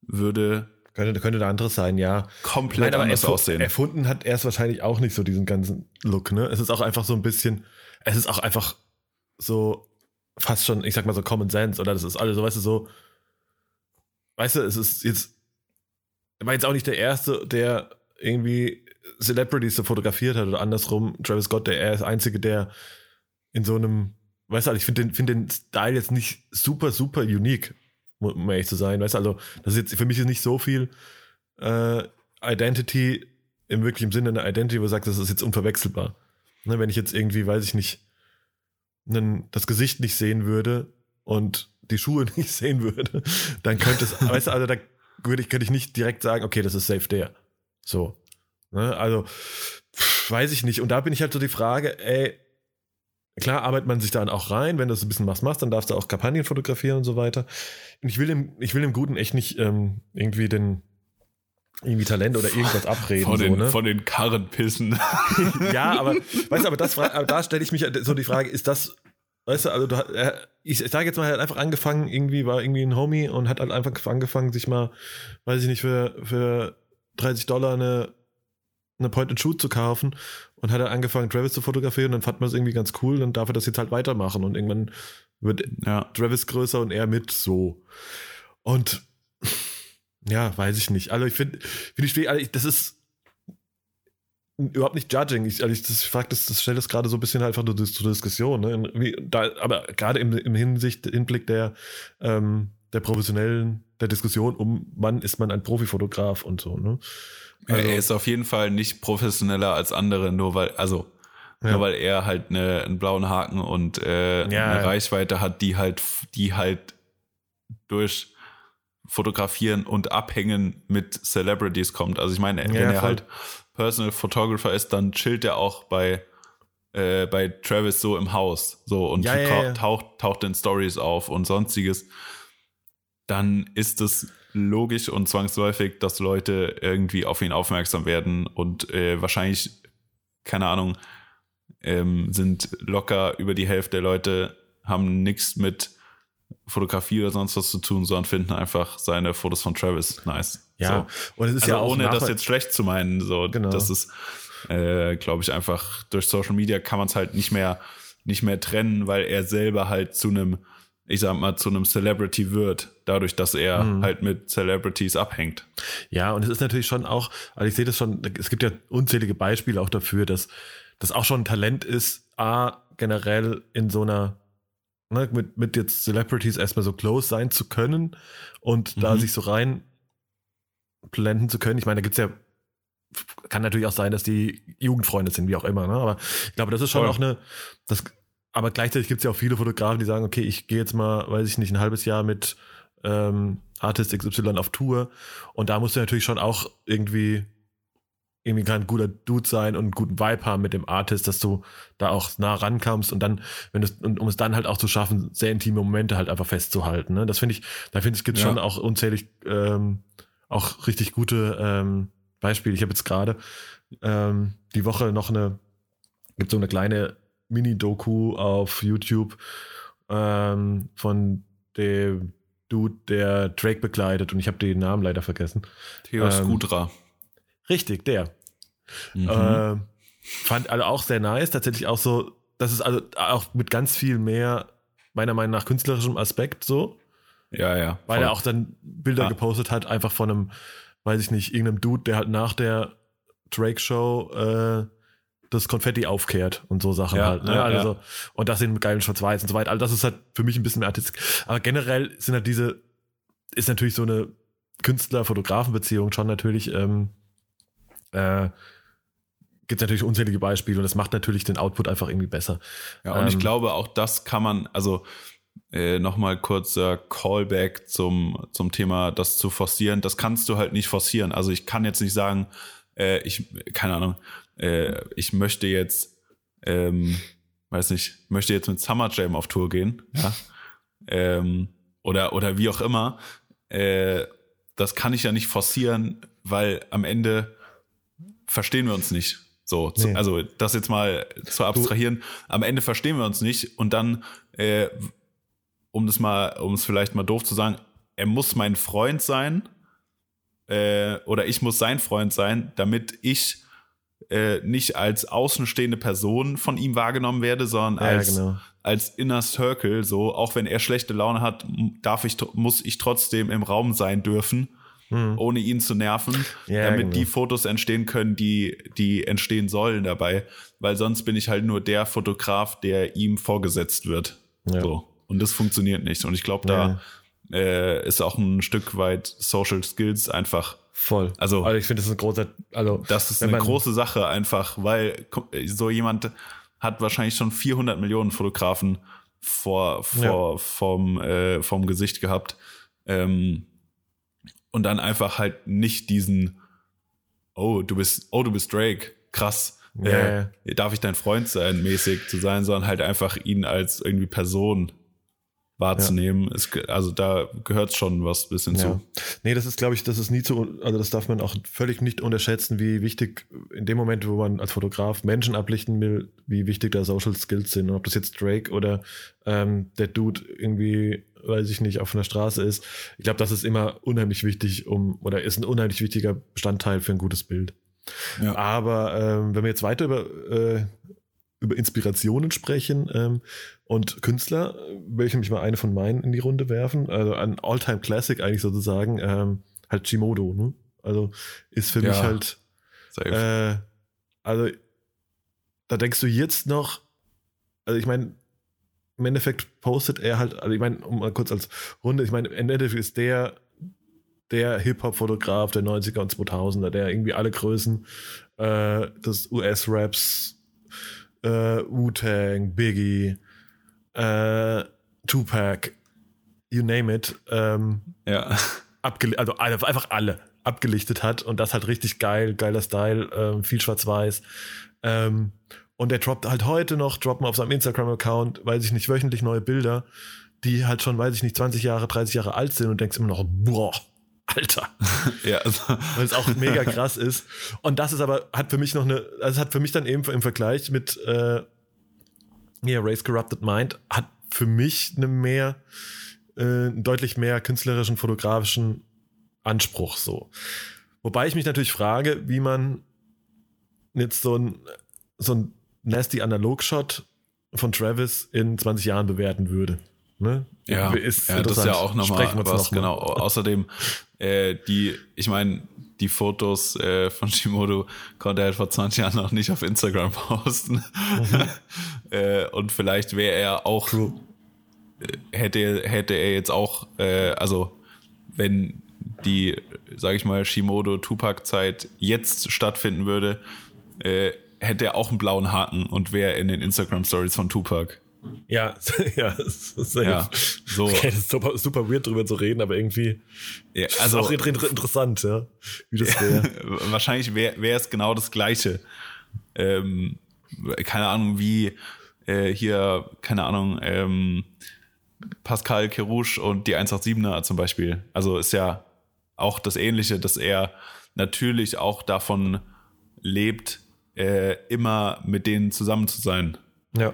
würde könnte, könnte da anderes sein, ja. komplett Nein, anders erfu- aussehen. Erfunden hat er es wahrscheinlich auch nicht so, diesen ganzen Look, ne? Es ist auch einfach so ein bisschen, es ist auch einfach so fast schon, ich sag mal so Common Sense, oder das ist alles so, weißt du, so, weißt du, es ist jetzt, er war jetzt auch nicht der Erste, der irgendwie Celebrities so fotografiert hat oder andersrum, Travis Scott, der er ist der Einzige, der in so einem, weißt du, also ich finde den, find den Style jetzt nicht super, super unique, um ehrlich zu sein, weißt du, also das ist jetzt für mich ist nicht so viel äh, Identity im wirklichen Sinne eine Identity, wo du sagst, das ist jetzt unverwechselbar. Ne, wenn ich jetzt irgendwie, weiß ich nicht, nen, das Gesicht nicht sehen würde und die Schuhe nicht sehen würde, dann könnte es, weißt du, also da würde ich, könnte ich nicht direkt sagen, okay, das ist safe der. So. Ne, also, pff, weiß ich nicht. Und da bin ich halt so die Frage, ey, klar arbeitet man sich dann auch rein, wenn du so ein bisschen was machst, dann darfst du auch Kampagnen fotografieren und so weiter. Und ich will dem, ich will dem Guten echt nicht ähm, irgendwie den irgendwie Talent oder irgendwas abreden. von, den, so, ne? von den Karren pissen. ja, aber weißt du, aber das aber da stelle ich mich halt so die Frage, ist das, weißt du, also du, er- ich sage jetzt mal, er hat einfach angefangen, irgendwie war irgendwie ein Homie und hat halt einfach angefangen, sich mal, weiß ich nicht, für, für 30 Dollar eine, eine Point-and-Shoot zu kaufen und hat dann angefangen, Travis zu fotografieren und dann fand man es irgendwie ganz cool, dann darf er das jetzt halt weitermachen und irgendwann wird ja. Travis größer und er mit so. Und Ja, weiß ich nicht. Also ich finde, find ich, also ich, das ist überhaupt nicht judging. Ich, also ich, das, ich frage das, das stellt das gerade so ein bisschen einfach nur zur Diskussion. Ne? Wie, da, aber gerade im, im Hinsicht, Hinblick der, ähm, der professionellen, der Diskussion um, wann ist man ein Profifotograf und so. Ne? Also, er ist auf jeden Fall nicht professioneller als andere, nur weil, also ja. nur weil er halt eine, einen blauen Haken und äh, ja, eine ja. Reichweite hat, die halt, die halt durch Fotografieren und Abhängen mit Celebrities kommt. Also ich meine, wenn er halt Personal Photographer ist, dann chillt er auch bei äh, bei Travis so im Haus so und taucht taucht in Stories auf und sonstiges. Dann ist es logisch und zwangsläufig, dass Leute irgendwie auf ihn aufmerksam werden und äh, wahrscheinlich keine Ahnung ähm, sind locker über die Hälfte der Leute haben nichts mit Fotografie oder sonst was zu tun, sondern finden einfach seine Fotos von Travis nice. Ja, so. und es ist also ja auch ohne das jetzt schlecht zu meinen, so genau. das ist, äh, glaube ich, einfach durch Social Media kann man es halt nicht mehr nicht mehr trennen, weil er selber halt zu einem, ich sag mal, zu einem Celebrity wird, dadurch, dass er mhm. halt mit Celebrities abhängt. Ja, und es ist natürlich schon auch, also ich sehe das schon, es gibt ja unzählige Beispiele auch dafür, dass das auch schon ein Talent ist, A, generell in so einer ne, mit, mit jetzt Celebrities erstmal so close sein zu können und mhm. da sich so rein blenden zu können. Ich meine, da gibt es ja, kann natürlich auch sein, dass die Jugendfreunde sind, wie auch immer, ne? aber ich glaube, das ist schon Voll. auch eine, das, aber gleichzeitig gibt es ja auch viele Fotografen, die sagen, okay, ich gehe jetzt mal, weiß ich nicht, ein halbes Jahr mit ähm, Artist XY auf Tour und da musst du natürlich schon auch irgendwie irgendwie kann ein guter Dude sein und einen guten Vibe haben mit dem Artist, dass du da auch nah rankommst und dann, wenn es, und um es dann halt auch zu schaffen, sehr intime Momente halt einfach festzuhalten. Ne? Das finde ich, da finde ich, gibt es ja. schon auch unzählig ähm, auch richtig gute ähm, Beispiele. Ich habe jetzt gerade ähm, die Woche noch eine, gibt so eine kleine Mini-Doku auf YouTube ähm, von dem Dude, der Drake begleitet und ich habe den Namen leider vergessen. Theo ähm, Skudra. Richtig, der. Mhm. Äh, fand also auch sehr nice, tatsächlich auch so, das ist also auch mit ganz viel mehr, meiner Meinung nach, künstlerischem Aspekt so. Ja, ja. Weil voll. er auch dann Bilder ja. gepostet hat, einfach von einem, weiß ich nicht, irgendeinem Dude, der halt nach der Drake-Show äh, das Konfetti aufkehrt und so Sachen ja, halt. Ne? Ja, also, ja. Und das in geilen Schwarz-Weiß und so weiter. Also das ist halt für mich ein bisschen mehr artistisch. Aber generell sind halt diese, ist natürlich so eine Künstler-Fotografen-Beziehung schon natürlich ähm, äh, gibt es natürlich unzählige Beispiele und das macht natürlich den Output einfach irgendwie besser. Ja, und ähm, ich glaube, auch das kann man, also äh, nochmal kurzer Callback zum, zum Thema, das zu forcieren. Das kannst du halt nicht forcieren. Also ich kann jetzt nicht sagen, äh, ich, keine Ahnung, äh, ich möchte jetzt, ähm, weiß nicht, möchte jetzt mit Summer Jam auf Tour gehen, ja. ähm, oder, oder wie auch immer. Äh, das kann ich ja nicht forcieren, weil am Ende verstehen wir uns nicht. So, nee. zu, also das jetzt mal zu abstrahieren. Du. Am Ende verstehen wir uns nicht und dann, äh, um das mal, um es vielleicht mal doof zu sagen, er muss mein Freund sein äh, oder ich muss sein Freund sein, damit ich äh, nicht als außenstehende Person von ihm wahrgenommen werde, sondern ja, als, genau. als Inner Circle. So, auch wenn er schlechte Laune hat, darf ich, muss ich trotzdem im Raum sein dürfen hm. ohne ihn zu nerven, ja, damit genau. die Fotos entstehen können, die, die entstehen sollen dabei. Weil sonst bin ich halt nur der Fotograf, der ihm vorgesetzt wird. Ja. So. Und das funktioniert nicht. Und ich glaube, da äh, ist auch ein Stück weit Social Skills einfach. Voll. Also, also ich finde, das ist ein großer, also. Das ist eine große Sache einfach, weil so jemand hat wahrscheinlich schon 400 Millionen Fotografen vor, vor, ja. vom, äh, vom Gesicht gehabt. Ähm, und dann einfach halt nicht diesen, oh, du bist, oh, du bist Drake, krass, yeah. äh, darf ich dein Freund sein, mäßig zu sein, sondern halt einfach ihn als irgendwie Person wahrzunehmen. Ja. Es, also da gehört schon was bisschen ja. zu. Nee, das ist, glaube ich, das ist nie zu, also das darf man auch völlig nicht unterschätzen, wie wichtig in dem Moment, wo man als Fotograf Menschen ablichten will, wie wichtig da Social Skills sind. Und ob das jetzt Drake oder ähm, der Dude irgendwie weiß ich nicht, auf einer Straße ist. Ich glaube, das ist immer unheimlich wichtig, um, oder ist ein unheimlich wichtiger Bestandteil für ein gutes Bild. Ja. Aber ähm, wenn wir jetzt weiter über, äh, über Inspirationen sprechen ähm, und Künstler, will ich nämlich mal eine von meinen in die Runde werfen. Also ein All-Time Classic eigentlich sozusagen. Ähm, halt Shimodo, ne? Also ist für Ja. mich halt, äh, also da denkst du jetzt noch, also ich meine, im Endeffekt postet er halt, also ich meine, um mal kurz als Runde, ich meine, im Endeffekt ist der der Hip-Hop-Fotograf der 90er und 2000er, der irgendwie alle Größen äh, des US-Raps, äh, Wu-Tang, Biggie, äh, Tupac, you name it, ähm, ja. also einfach alle abgelichtet hat und das halt richtig geil, geiler Style, ähm, viel schwarz-weiß. Ähm, und der droppt halt heute noch, droppen auf seinem Instagram-Account, weiß ich nicht, wöchentlich neue Bilder, die halt schon, weiß ich nicht, 20 Jahre, 30 Jahre alt sind und denkst immer noch, boah, Alter, ja, also, weil es auch mega krass ist. Und das ist aber, hat für mich noch eine, also es hat für mich dann eben im Vergleich mit äh, ja, Race Corrupted Mind, hat für mich eine mehr, äh, einen deutlich mehr künstlerischen, fotografischen Anspruch so. Wobei ich mich natürlich frage, wie man jetzt so ein, so ein nasty Analog-Shot von Travis in 20 Jahren bewerten würde. Ne? Ja, ist, ja das ist ja auch nochmal was, noch mal. genau. Außerdem, äh, die, ich meine, die Fotos äh, von Shimodo konnte er halt vor 20 Jahren noch nicht auf Instagram posten. äh, und vielleicht wäre er auch, äh, hätte, hätte er jetzt auch, äh, also wenn die, sage ich mal, Shimodo-Tupac-Zeit jetzt stattfinden würde, äh, hätte er auch einen blauen Haken und wäre in den Instagram-Stories von Tupac. Ja, ja, ist, Ja, so. Okay, das ist super, super weird drüber zu reden, aber irgendwie Ja, also auch inter interessant, ja, wie das wäre. wahrscheinlich wäre wär es genau das Gleiche. Ähm, keine Ahnung, wie äh, hier, keine Ahnung, ähm, Pascal Kerouche und die 187er zum Beispiel. Also ist ja auch das Ähnliche, dass er natürlich auch davon lebt, äh, immer mit denen zusammen zu sein. ja.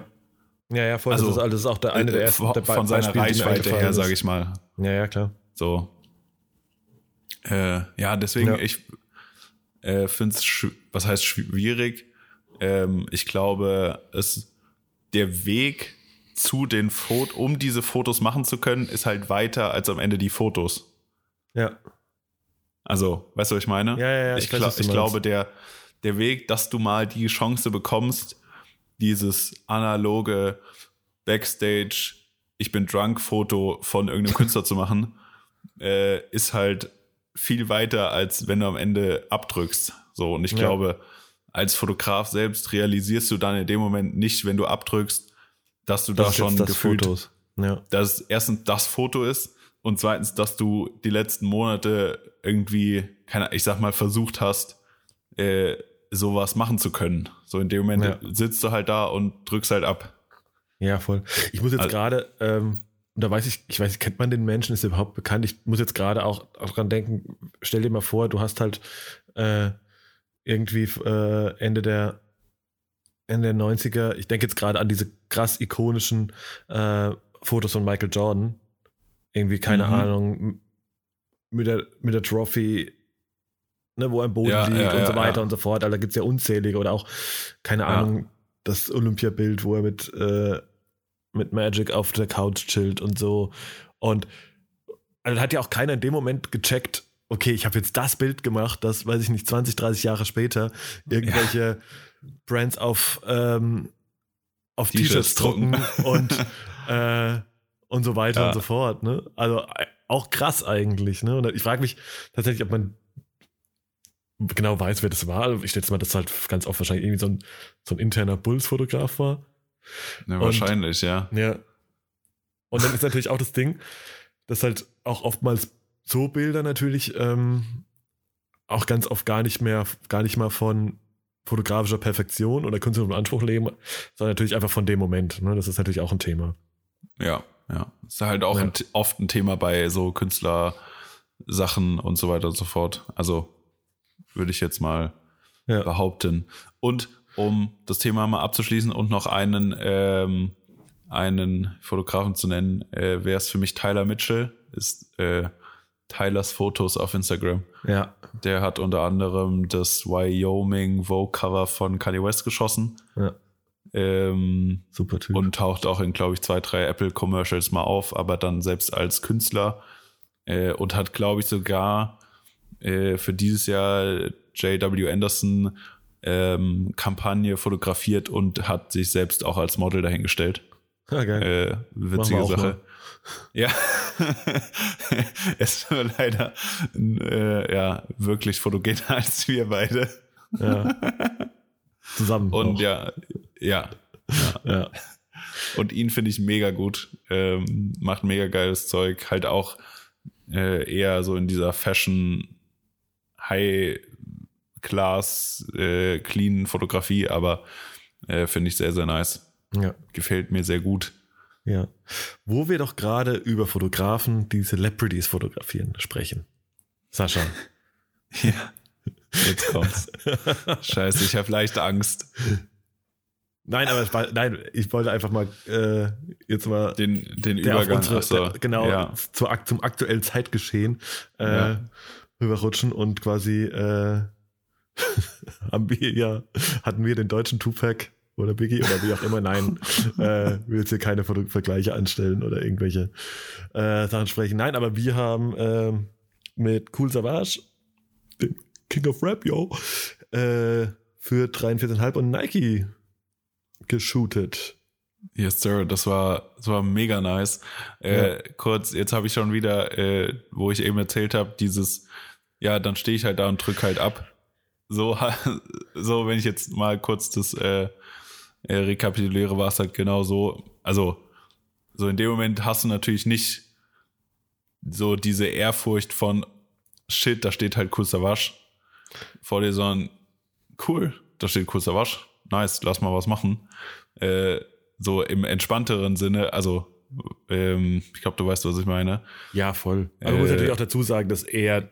Ja, ja, voll. Also, das, ist, das ist auch der eine der Äh, ersten von, der von seiner Beispiele, Reichweite her, sage ich mal. Ja, ja, klar. So. Äh, ja, deswegen, Ja. ich äh, finde es, was heißt schwierig? Ähm, ich glaube, es, der Weg zu den Fotos, um diese Fotos machen zu können, ist halt weiter als am Ende die Fotos. Ja. Also, weißt du, was ich meine? Ja, ja, ja, Ich, ich weiß, du ich glaube, der, der Weg, dass du mal die Chance bekommst, dieses analoge Backstage, ich bin drunk Foto von irgendeinem Künstler zu machen, äh, ist halt viel weiter, als wenn du am Ende abdrückst. So, und ich Ja. glaube, als Fotograf selbst realisierst du dann in dem Moment nicht, wenn du abdrückst, dass du da Das ist schon das gefühlt Fotos. Ja. dass erstens das Foto ist und zweitens, dass du die letzten Monate irgendwie, keine, ich sag mal, versucht hast, äh, sowas machen zu können. So in dem Moment Ja. sitzt du halt da und drückst halt ab. Ja, voll. Ich muss jetzt Also- gerade, ähm, da weiß ich, ich weiß, kennt man den Menschen, ist überhaupt bekannt? Ich muss jetzt gerade auch, auch dran denken, stell dir mal vor, du hast halt äh, irgendwie äh, Ende der Ende der 90er, ich denke jetzt gerade an diese krass ikonischen äh, Fotos von Michael Jordan. Irgendwie, keine Mhm. Ahnung, mit der, mit der Trophy, ne, wo er am Boden Ja, liegt ja, und so weiter und so fort. Also da gibt es ja unzählige oder auch, keine. Ahnung, das Olympiabild, wo er mit, äh, mit Magic auf der Couch chillt und so. Und also da hat ja auch keiner in dem Moment gecheckt, okay, ich habe jetzt das Bild gemacht, das, weiß ich nicht, 20, 30 Jahre später irgendwelche Brands auf, ähm, auf T-Shirts drucken. und, äh, und so weiter Ja. und so fort. Ne? Also äh, auch krass eigentlich. Ne? Und ich frage mich tatsächlich, ob man genau weiß, wer das war. Ich schätze mal, dass halt ganz oft wahrscheinlich irgendwie so ein, so ein interner Bulls-Fotograf war. Ja, wahrscheinlich, ja. Ja. Und dann ist natürlich auch das Ding, dass halt auch oftmals so Bilder natürlich ähm, auch ganz oft gar nicht mehr, gar nicht mal von fotografischer Perfektion oder künstlerischem Anspruch leben, sondern natürlich einfach von dem Moment. Ne? Das ist natürlich auch ein Thema. Ja, ja. Ist halt auch Ja. ein, oft ein Thema bei so Künstlersachen und so weiter und so fort. Also würde ich jetzt mal Ja. behaupten. Und um das Thema mal abzuschließen und noch einen, ähm, einen Fotografen zu nennen, äh, wäre es für mich Tyler Mitchell, ist äh, Tylers Fotos auf Instagram. Ja. Der hat unter anderem das Wyoming Vogue Cover von Kanye West geschossen ja. ähm, Super Typ. und taucht auch in, glaube ich, zwei, drei Apple Commercials mal auf, aber dann selbst als Künstler äh, und hat, glaube ich, sogar äh, für dieses Jahr J.W. Anderson ähm, Kampagne fotografiert und hat sich selbst auch als Model dahingestellt. Ja, geil. Äh, witzige Sache. mal. Ja. es war leider äh, ja, wirklich fotogener als wir beide. Ja. Zusammen. Und auch. ja, ja. ja. Und ihn finde ich mega gut. Ähm, macht mega geiles Zeug. Halt auch äh, eher so in dieser Fashion High Class äh, Clean Fotografie, aber äh, finde ich sehr, sehr nice. ja. Gefällt mir sehr gut. Ja. Wo wir doch gerade über Fotografen, die Celebrities fotografieren, sprechen. Sascha. Ja. Jetzt kommt's. Scheiße, ich habe leicht Angst. Nein, aber war, nein, ich wollte einfach mal äh, jetzt mal Den, den Übergang. unsere, so, der, genau Ja. zur, zum aktuellen Zeitgeschehen äh, Ja. Rüberrutschen und quasi äh, haben wir ja, hatten wir den deutschen Tupac oder Biggie oder wie auch immer, nein, äh, will jetzt hier keine Vergleiche anstellen oder irgendwelche äh, Sachen sprechen. Nein, aber wir haben ähm, mit Cool Savage, dem King of Rap, yo, äh, für 43,5 und Nike geshootet. Yes, sir. Das war, das war mega nice. Äh, Kurz, jetzt habe ich schon wieder, äh, wo ich eben erzählt habe, dieses, ja, dann stehe ich halt da und drück halt ab. So, so, wenn ich jetzt mal kurz das äh, äh, rekapituliere, war es halt genau so. Also, so in dem Moment hast du natürlich nicht so diese Ehrfurcht von Shit, da steht halt kurzer Wasch vor dir, sondern cool, da steht kurzer Wasch, nice, lass mal was machen. Äh, so im entspannteren Sinne, also ähm, ich glaube, du weißt, was ich meine. Ja, voll. Aber man muss Äh, natürlich auch dazu sagen, dass er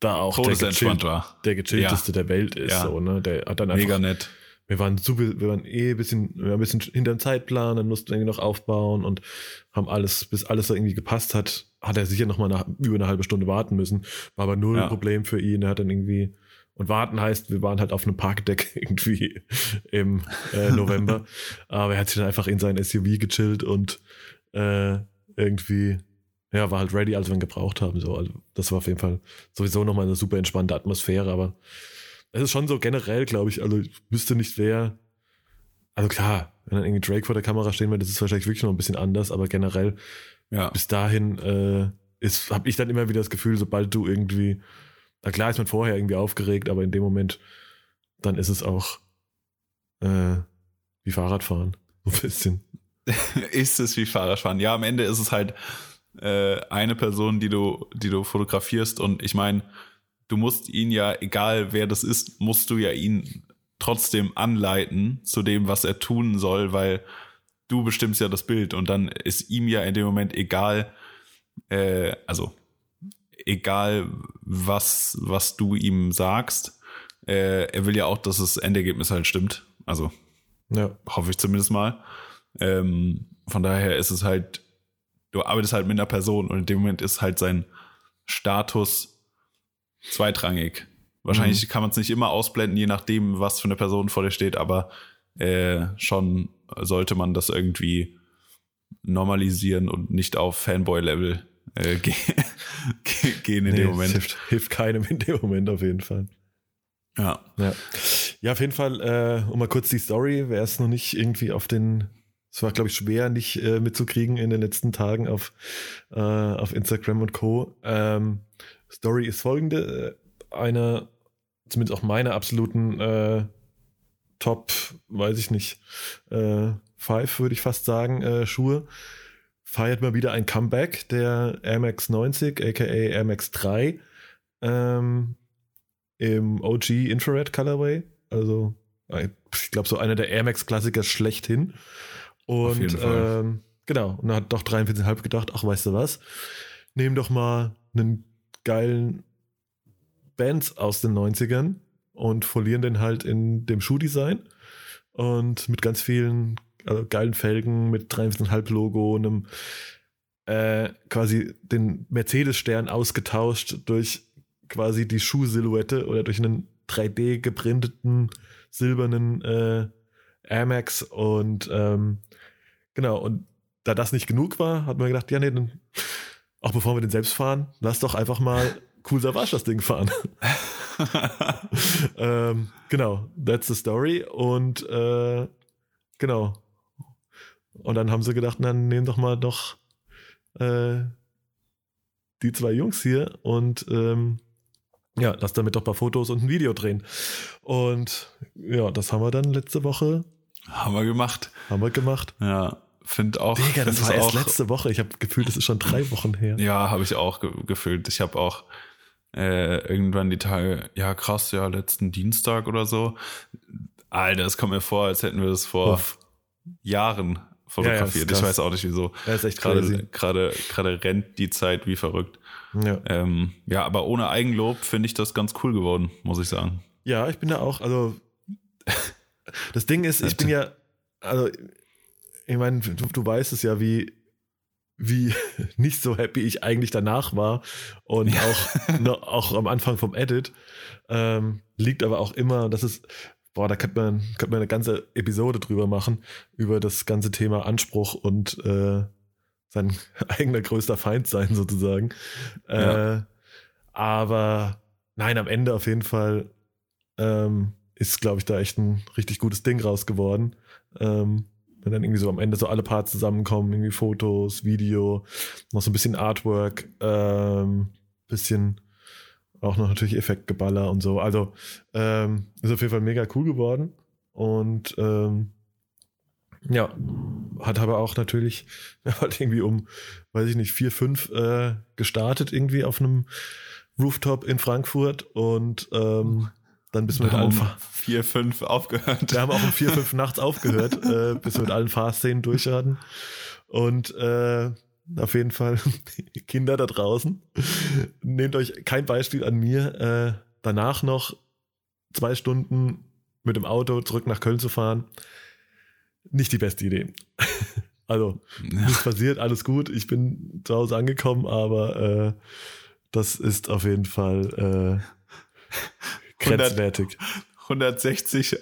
da auch der, gechillt, war. der gechillteste der Welt ist. Ja. So, ne? Der hat dann einfach, Mega nett. wir waren super, wir waren eh ein bisschen, wir waren ein bisschen hinterm Zeitplan, dann mussten wir irgendwie noch aufbauen und haben alles, bis alles so irgendwie gepasst hat, hat er sicher noch mal nach, über eine halbe Stunde warten müssen. War aber null Ja. Problem für ihn. Er hat dann irgendwie, und warten heißt, wir waren halt auf einem Parkdeck irgendwie im äh, November. aber er hat sich dann einfach in sein SUV gechillt und äh, irgendwie, ja, war halt ready, als wir ihn gebraucht haben. So, also das war auf jeden Fall sowieso nochmal eine super entspannte Atmosphäre, aber es ist schon so generell, glaube ich, also ich wüsste nicht, wer. Also klar, wenn dann irgendwie Drake vor der Kamera stehen würde, das ist wahrscheinlich wirklich noch ein bisschen anders, aber generell Ja. bis dahin äh, ist, habe ich dann immer wieder das Gefühl, sobald du irgendwie, na klar ist man vorher irgendwie aufgeregt, aber in dem Moment, dann ist es auch äh, wie Fahrradfahren. So ein bisschen. ist es wie Fahrradfahren. Ja, am Ende ist es halt äh, eine Person, die du, die du fotografierst und ich meine, du musst ihn ja, egal wer das ist, musst du ja ihn trotzdem anleiten zu dem, was er tun soll, weil du bestimmst ja das Bild und dann ist ihm ja in dem Moment egal, äh, also egal was, was du ihm sagst, äh, er will ja auch, dass das Endergebnis halt stimmt. Also Ja. hoffe ich zumindest mal. Ähm, von daher ist es halt, du arbeitest halt mit einer Person und in dem Moment ist halt sein Status zweitrangig. Wahrscheinlich kann man es nicht immer ausblenden, je nachdem, was für eine Person vor dir steht, aber äh, schon sollte man das irgendwie normalisieren und nicht auf Fanboy-Level äh, ge ge gehen in Nee, dem Moment. Hilft, hilft keinem in dem Moment auf jeden Fall. Ja. Ja, ja auf jeden Fall, äh, um mal kurz die Story, wer es noch nicht irgendwie auf den, es war, glaube ich, schwer, nicht äh, mitzukriegen in den letzten Tagen auf, äh, auf Instagram und Co. Ähm, Story ist folgende: äh, Eine, zumindest auch meine absoluten äh, Top, weiß ich nicht, äh, Five, würde ich fast sagen, äh, Schuhe. Feiert mal wieder ein Comeback der Air Max 90, aka Air Max 3. Ähm, im OG Infrared Colorway. Also, ich glaube, so einer der Air Max Klassiker schlechthin. Und ähm, genau, und dann hat doch 43,5 gedacht, ach, weißt du was? Nehm doch mal einen geilen Bands aus den 90ern und folieren den halt in dem Schuhdesign und mit ganz vielen also geilen Felgen, mit 43,5 Logo, einem äh, quasi den Mercedes-Stern ausgetauscht durch quasi die Schuhsilhouette oder durch einen 3D geprinteten silbernen äh, Air Max und ähm, genau, und da das nicht genug war, hat man gedacht, ja, nee, dann, auch bevor wir den selbst fahren, lass doch einfach mal cool Savage das Ding fahren. ähm, genau, that's the story. Und äh, genau. Und dann haben sie gedacht, dann nehmen doch mal doch äh, die zwei Jungs hier und ähm, ja, lass damit doch ein paar Fotos und ein Video drehen. Und ja, das haben wir dann letzte Woche, Haben wir gemacht. haben wir gemacht. Ja, finde auch. Digga, das war erst letzte Woche. Ich habe gefühlt, das ist schon drei Wochen her. Ja, habe ich auch ge gefühlt. Ich habe auch äh, irgendwann die Tage, ja krass, ja, letzten Dienstag oder so. Alter, es kommt mir vor, als hätten wir das vor Uff. Jahren fotografiert. krass. ich weiß auch nicht wieso. Ja, ist echt crazy. Gerade, gerade, gerade rennt die Zeit wie verrückt. Ja. Ähm, ja, aber ohne Eigenlob finde ich das ganz cool geworden, muss ich sagen. Ja, ich bin da auch, also das Ding ist, ich bin ja, also ich meine, du, du weißt es ja, wie, wie nicht so happy ich eigentlich danach war und auch, noch, auch am Anfang vom Edit. Ähm, liegt aber auch immer, das ist, boah, da könnte man, könnte man eine ganze Episode drüber machen, über das ganze Thema Anspruch und äh, sein eigener größter Feind sein sozusagen. Ja. Äh, aber nein, am Ende auf jeden Fall ähm, ist, glaube ich, da echt ein richtig gutes Ding raus geworden. Ähm, wenn dann irgendwie so am Ende so alle Parts zusammenkommen, irgendwie Fotos, Video, noch so ein bisschen Artwork, ähm, bisschen auch noch natürlich Effektgeballer und so. Also ähm, ist auf jeden Fall mega cool geworden. Und ähm, ja, hat aber auch natürlich halt irgendwie um, weiß ich nicht, vier, fünf äh, gestartet irgendwie auf einem Rooftop in Frankfurt und ähm, dann bis wir mit allen um Fahr vier, fünf aufgehört. wir haben auch um vier, fünf nachts aufgehört, äh, bis wir mit allen Fahrszenen durch hatten. Und äh, auf jeden Fall, Kinder da draußen, nehmt euch kein Beispiel an mir, äh, danach noch zwei Stunden mit dem Auto zurück nach Köln zu fahren. Nicht die beste Idee. Also, nichts passiert, alles gut. Ich bin zu Hause angekommen, aber äh, das ist auf jeden Fall äh, grenzwertig. 160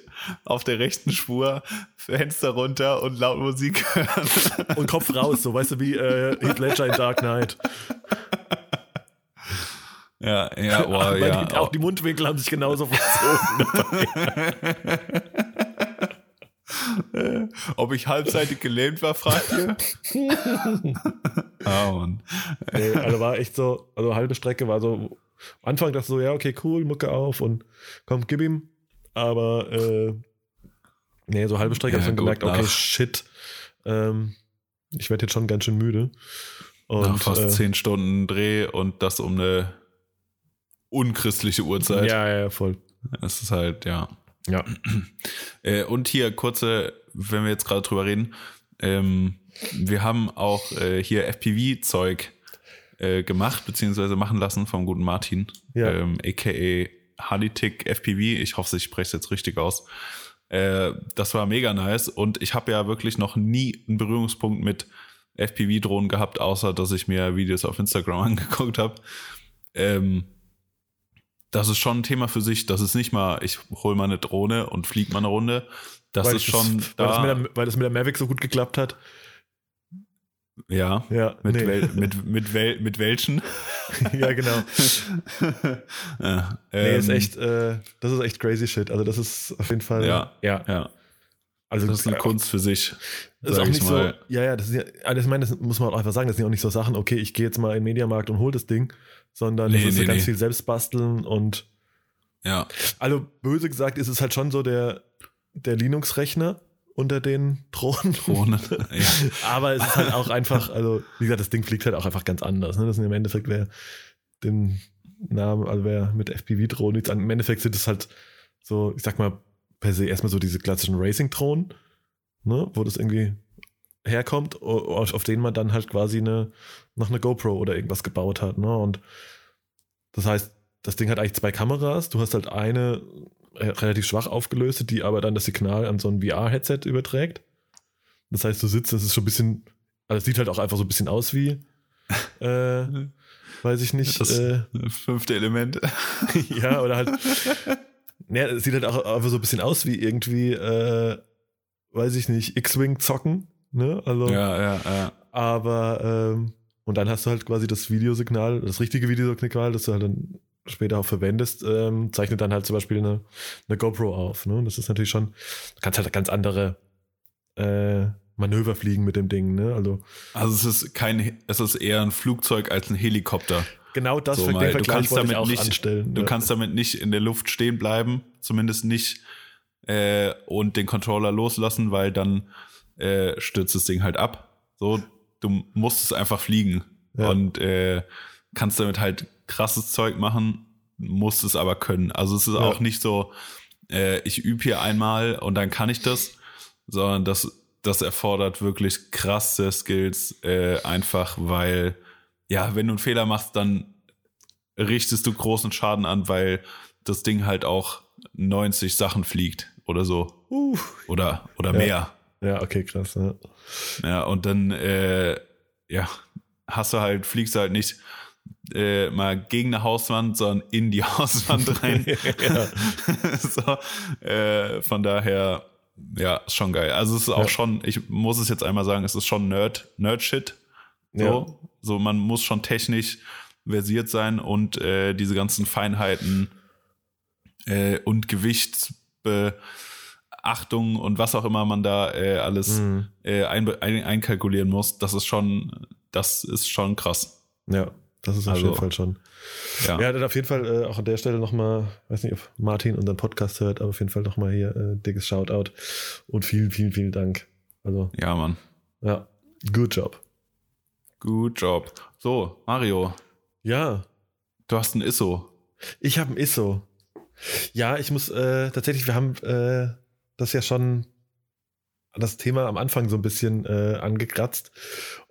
auf der rechten Spur, Fenster runter und laut Musik hören. Und Kopf raus, so weißt du, wie äh, Heath Ledger in Dark Knight. Ja, ja, Aber ja. die, auch die Mundwinkel haben sich genauso verzogen. Ob ich halbseitig gelähmt war, fragt ihr? Ah, Mann. nee, also war echt so, also halbe Strecke war so, am Anfang dachte ich so, ja, okay, cool, Mucke auf und komm, gib ihm. Aber äh, nee, so halbe Strecke Ja, habe ich dann gemerkt, okay, nach- shit. Ähm, ich werde jetzt schon ganz schön müde. Und Nach fast äh, zehn Stunden Dreh und das um eine unchristliche Uhrzeit. ja, ja, ja, voll. Es ist halt, ja. Ja. Äh, und hier kurze, wenn wir jetzt gerade drüber reden, ähm, wir haben auch äh, hier FPV-Zeug äh, gemacht, beziehungsweise machen lassen vom guten Martin, Ja. ähm, aka Halitik FPV. Ich hoffe, ich spreche es jetzt richtig aus. Äh, das war mega nice und ich habe ja wirklich noch nie einen Berührungspunkt mit FPV-Drohnen gehabt, außer dass ich mir Videos auf Instagram angeguckt habe. Ähm, das ist schon ein Thema für sich. Das ist nicht mal, ich hole mal eine Drohne und fliege mal eine Runde. Das weil ist schon das, weil, das da. mit der, weil das mit der Mavic so gut geklappt hat. Ja, Ja, mit, nee. wel, mit, mit, wel, mit welchen? ja, genau. ja, Nee, ist ähm, echt, äh, das ist echt crazy shit. Also das ist auf jeden Fall. Ja. ja. Ja, Also das ist eine äh, Kunst für sich. Das ist auch ich nicht mal. so. Ja, ja, das ist ja, also ich meine, das muss man auch einfach sagen, das sind ja auch nicht so Sachen, okay, ich gehe jetzt mal in den Mediamarkt und hol das Ding, sondern Nee, das ist ja nee, ganz viel selbst basteln und Ja, also böse gesagt ist es halt schon so der, der Linux-Rechner unter den Drohnen. Drohnen. ja. Aber es ist halt auch einfach, also wie gesagt, das Ding fliegt halt auch einfach ganz anders. Ne? Das sind im Endeffekt, wer den Namen, also wer mit FPV-Drohnen nichts an, im Endeffekt sind es halt so, ich sag mal, per se erstmal so diese klassischen Racing-Drohnen, ne? wo das irgendwie herkommt, auf denen man dann halt quasi eine, noch eine GoPro oder irgendwas gebaut hat. Ne? Und das heißt, das Ding hat eigentlich zwei Kameras. Du hast halt eine relativ schwach aufgelöste, die aber dann das Signal an so ein VR-Headset überträgt. Das heißt, du sitzt, das ist schon ein bisschen, also es sieht halt auch einfach so ein bisschen aus wie, äh, weiß ich nicht, Das äh, fünfte Element. ja, oder halt, ja, es sieht halt auch einfach so ein bisschen aus wie irgendwie, äh, weiß ich nicht, X-Wing zocken, ne? Also, Ja, ja, ja. aber ähm, und dann hast du halt quasi das Videosignal, das richtige Videosignal, das du halt dann später auch verwendest, ähm, zeichnet dann halt zum Beispiel eine, eine GoPro auf. Ne? Das ist natürlich schon, du kannst halt ganz andere äh, Manöver fliegen mit dem Ding. Ne? Also Also es ist kein, es ist eher ein Flugzeug als ein Helikopter. genau das So, den weil du Vergleich kannst damit auch nicht, anstellen. du ja. kannst damit nicht in der Luft stehen bleiben, zumindest nicht äh, und den Controller loslassen, weil dann äh, stürzt das Ding halt ab. So, du musst es einfach fliegen Ja. und äh, kannst damit halt krasses Zeug machen, musst es aber können. Also es ist auch nicht so, äh, ich übe hier einmal und dann kann ich das, sondern das, das erfordert wirklich krasse Skills, äh, einfach weil, ja, wenn du einen Fehler machst, dann richtest du großen Schaden an, weil das Ding halt auch 90 Sachen fliegt oder so. Uh, Oder, oder Ja. mehr. ja, okay, krass. Ja. Ja, und dann, äh, ja, hast du halt, fliegst du halt nicht äh, mal gegen eine Hauswand, sondern in die Hauswand rein. So, äh, von daher, ja, ist schon geil. Also es ist auch Ja. schon, ich muss es jetzt einmal sagen, es ist schon Nerd, Nerd-Shit. So, Ja. so, man muss schon technisch versiert sein und äh, diese ganzen Feinheiten äh, und Gewichtsbeachtung und was auch immer man da äh, alles Mhm. äh, ein, ein, einkalkulieren muss, das ist schon, das ist schon krass. ja, das ist auf Also, jeden Fall schon. Ja, Ja, dann auf jeden Fall äh, auch an der Stelle nochmal, weiß nicht, ob Martin unseren Podcast hört, aber auf jeden Fall nochmal hier äh, dickes Shoutout und vielen, vielen, vielen Dank. Also, ja, Mann. ja, good job. Good job. So, Mario, Ja, du hast ein ISO. ich habe ein ISO. Ja, ich muss äh, tatsächlich, wir haben äh, das ja schon das Thema am Anfang so ein bisschen äh, angekratzt.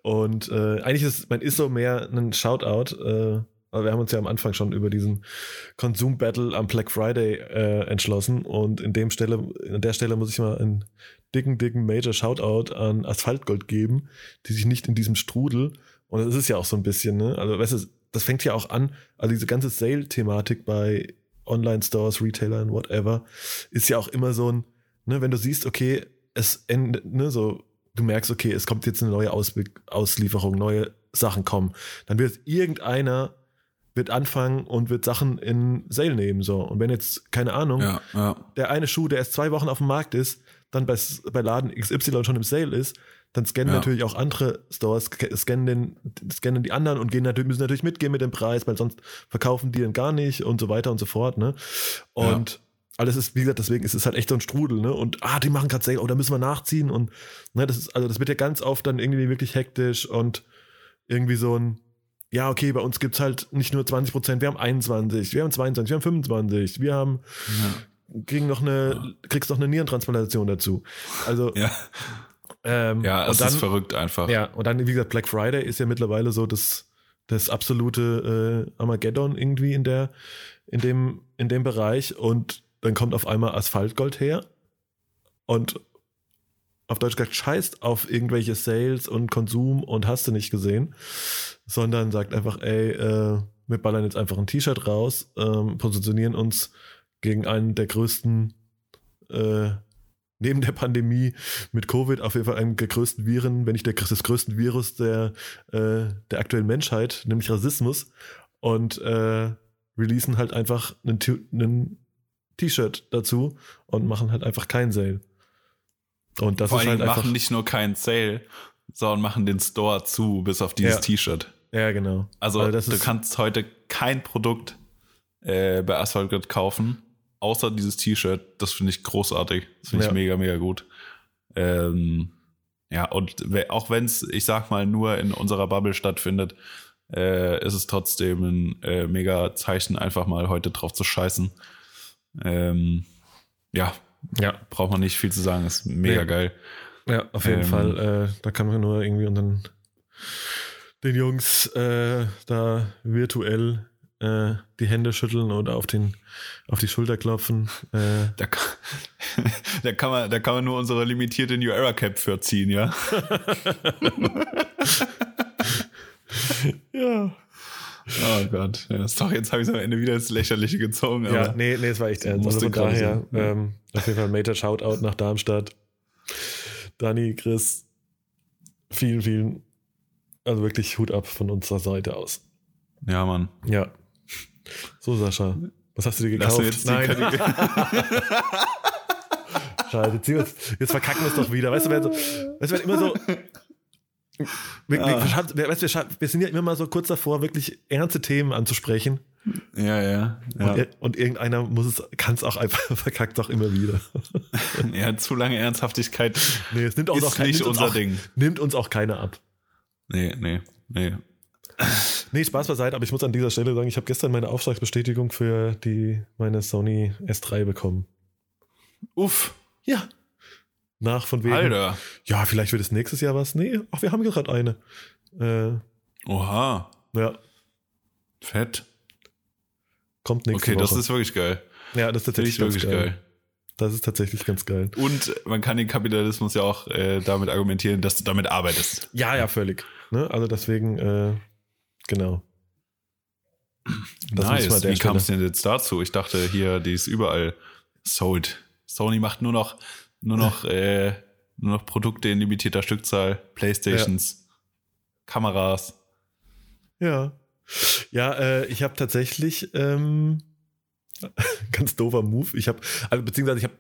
Und äh, eigentlich ist mein ISO mehr ein Shoutout. Äh, wir haben uns ja am Anfang schon über diesen Konsum-Battle am Black Friday äh, entschlossen. Und in dem Stelle, an der Stelle muss ich mal einen dicken, dicken Major Shoutout an Asphaltgold geben, die sich nicht in diesem Strudel, und das ist ja auch so ein bisschen, ne? Also, weißt du, das fängt ja auch an, also diese ganze Sale-Thematik bei Online-Stores, Retailern, whatever, ist ja auch immer so ein, ne, wenn du siehst, okay, es endet, ne, so, du merkst, okay, es kommt jetzt eine neue Aus Auslieferung, neue Sachen kommen, dann wird irgendeiner wird anfangen und wird Sachen in Sale nehmen, so. Und wenn jetzt, keine Ahnung, Ja, ja. der eine Schuh, der erst zwei Wochen auf dem Markt ist, dann bei, bei Laden XY schon im Sale ist, dann scannen Ja. natürlich auch andere Stores, scannen, den, scannen die anderen und gehen natürlich, müssen natürlich mitgehen mit dem Preis, weil sonst verkaufen die den gar nicht und so weiter und so fort, ne? Und alles ist, wie gesagt, deswegen ist es halt echt so ein Strudel, ne? Und ah, die machen gerade Sale, oh, da müssen wir nachziehen und ne, das ist, also das wird ja ganz oft dann irgendwie wirklich hektisch und irgendwie so ein, ja, okay, bei uns gibt's halt nicht nur 20 Prozent, wir haben 21, wir haben 22, wir haben 25, wir haben kriegen noch eine, kriegst noch eine Nierentransplantation dazu. Also, Ja, ähm, ja es dann, ist verrückt einfach. Ja, und dann, wie gesagt, Black Friday ist ja mittlerweile so das, das absolute äh, Armageddon irgendwie in der, in dem, in dem Bereich und dann kommt auf einmal Asphaltgold her und auf Deutsch gesagt scheißt auf irgendwelche Sales und Konsum und hast du nicht gesehen, sondern sagt einfach, ey, äh, wir ballern jetzt einfach ein T-Shirt raus, ähm, positionieren uns gegen einen der größten, äh, neben der Pandemie mit Covid auf jeden Fall einen der größten Viren, wenn nicht der, des größten Virus der, äh, der aktuellen Menschheit, nämlich Rassismus und äh, releasen halt einfach einen einen T-Shirt dazu und machen halt einfach keinen Sale. Und das Vor ist halt einfach. machen nicht nur keinen Sale, sondern machen den Store zu, bis auf dieses Ja. T-Shirt. ja, genau. Also, das du kannst heute kein Produkt äh, bei Asphalt Grid kaufen, außer dieses T-Shirt. Das finde ich großartig. Das finde ich Ja. mega, mega gut. Ähm, ja, und auch wenn es, ich sag mal, nur in unserer Bubble stattfindet, äh, ist es trotzdem ein äh, mega Zeichen, einfach mal heute drauf zu scheißen. Ähm, ja, ja, braucht man nicht viel zu sagen, ist mega Nee. geil. ja, auf jeden Ähm, Fall. Äh, da kann man nur irgendwie unseren den Jungs äh, da virtuell äh, die Hände schütteln oder auf den auf die Schulter klopfen. Äh, Da kann, da kann man, da kann man nur unsere limitierte New Era Cap für ziehen, ja. ja. Oh Gott. Ja, sorry, jetzt habe ich am Ende wieder ins Lächerliche gezogen. Ja, nee, nee, es war echt ernst. Also von daher, ähm, auf jeden Fall ein Major Shoutout nach Darmstadt. Dani, Chris, vielen, vielen Also wirklich Hut ab von unserer Seite aus. Ja, Mann. Ja. So, Sascha. Was hast du dir Lass gekauft? die Kategorie- Scheiße, jetzt, jetzt verkacken wir es doch wieder. Weißt du, wenn so, weißt du, wenn immer so. Wir, Ah. wir, wir, sind ja immer mal so kurz davor, wirklich ernste Themen anzusprechen. Ja, ja. Ja, Und, und irgendeiner muss es, kann es auch einfach, verkackt auch immer wieder. ja zu lange Ernsthaftigkeit Nee, es nimmt auch noch kein- nicht unser auch, Ding. Nimmt uns auch keiner ab. Nee, nee, nee. Nee, Spaß beiseite, aber ich muss an dieser Stelle sagen, ich habe gestern meine Auftragsbestätigung für die, meine Sony S3 bekommen. Uff, Ja. Nach von wegen. Alter. Ja, vielleicht wird es nächstes Jahr was. Nee, ach, wir haben gerade eine. Äh, Oha, ja, fett. kommt nächste Okay, Woche. das ist wirklich geil. ja, das ist tatsächlich ich ganz wirklich geil. geil. Das ist tatsächlich ganz geil. Und man kann den Kapitalismus ja auch äh, damit argumentieren, dass du damit arbeitest. Ja, ja, völlig. Ne? Also deswegen, äh, genau. Das nice. Wie kam es denn jetzt dazu? Ich dachte hier, die ist überall sold. Sony macht nur noch, nur noch, äh, nur noch Produkte in limitierter Stückzahl, Playstations, Kameras. Ja. Ja, äh, ich habe tatsächlich ähm, ganz doofer Move. Ich habe, also beziehungsweise ich habe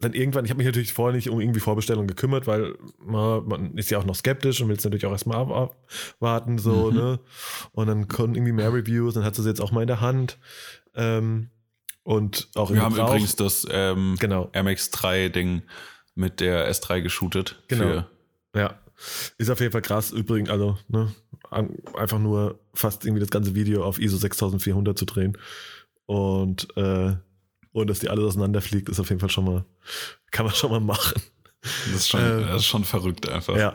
dann irgendwann, ich habe mich natürlich vorher nicht um irgendwie Vorbestellungen gekümmert, weil man, man ist ja auch noch skeptisch und will es natürlich auch erstmal ab- abwarten, so, Mhm. ne? Und dann kommen irgendwie mehr Reviews, dann hat sie es jetzt auch mal in der Hand. Ähm, und auch Wir haben Gebrauch. übrigens das ähm, Genau. MX3-Ding mit der S3 geshootet. Genau. Ja, ist auf jeden Fall krass. Übrigens, also ne, einfach nur fast irgendwie das ganze Video auf ISO 6400 zu drehen und äh, und dass die alles auseinanderfliegt, ist auf jeden Fall schon mal kann man schon mal machen. das, ist schon, Äh, das ist schon verrückt einfach. Ja,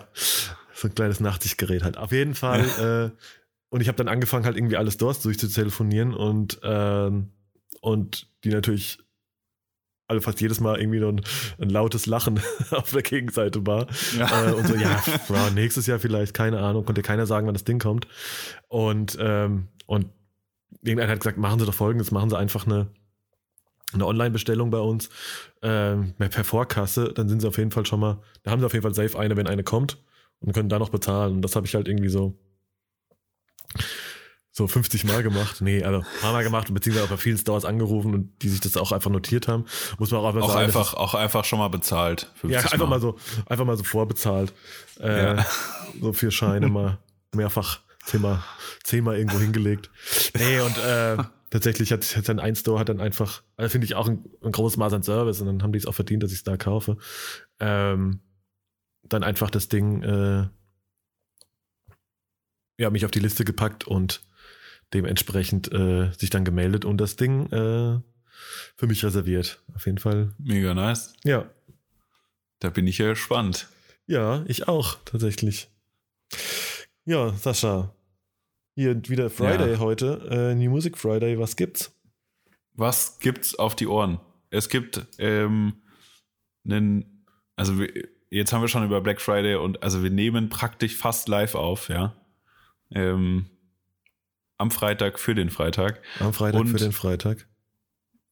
so ein kleines Nachtsichtgerät halt. Auf jeden Fall. äh, und ich habe dann angefangen halt irgendwie alles durchzutelefonieren und ähm, und die natürlich alle fast jedes Mal irgendwie so ein, ein lautes Lachen auf der Gegenseite war. Ja. Äh, und so, ja, ja, nächstes Jahr vielleicht, keine Ahnung, konnte keiner sagen, wann das Ding kommt. Und, ähm, und irgendeiner hat gesagt, machen Sie doch folgendes, machen Sie einfach eine, eine Online-Bestellung bei uns ähm, per Vorkasse, dann sind Sie auf jeden Fall schon mal, da haben Sie auf jeden Fall safe eine, wenn eine kommt und können da noch bezahlen. Und das habe ich halt irgendwie so so 50 Mal gemacht. Nee, also ein paar Mal gemacht, beziehungsweise bei vielen Stores angerufen und die sich das auch einfach notiert haben. Muss man auch einfach Auch sagen. einfach, auch einfach schon mal bezahlt. ja, 50 einfach mal so, einfach mal so vorbezahlt. Äh, Ja. So vier Scheine mal mehrfach zehnmal, zehnmal irgendwo hingelegt. Nee, und äh, tatsächlich hat, hat dann ein Store hat dann einfach, also finde ich auch ein, ein großes Maß an Service und dann haben die es auch verdient, dass ich es da kaufe. Ähm, dann einfach das Ding, äh, ja, mich auf die Liste gepackt und dementsprechend äh, sich dann gemeldet und das Ding äh, für mich reserviert. Auf jeden Fall. Mega nice. Ja, Da bin ich ja gespannt. Ja, ich auch, tatsächlich. Ja, Sascha. Hier wieder Friday Ja. heute. Äh, New Music Friday, was gibt's? Was gibt's auf die Ohren? Es gibt ähm, einen, also wir, jetzt haben wir schon über Black Friday und also wir nehmen praktisch fast live auf, ja. Ähm, am Freitag für den Freitag. Am Freitag Und- für den Freitag.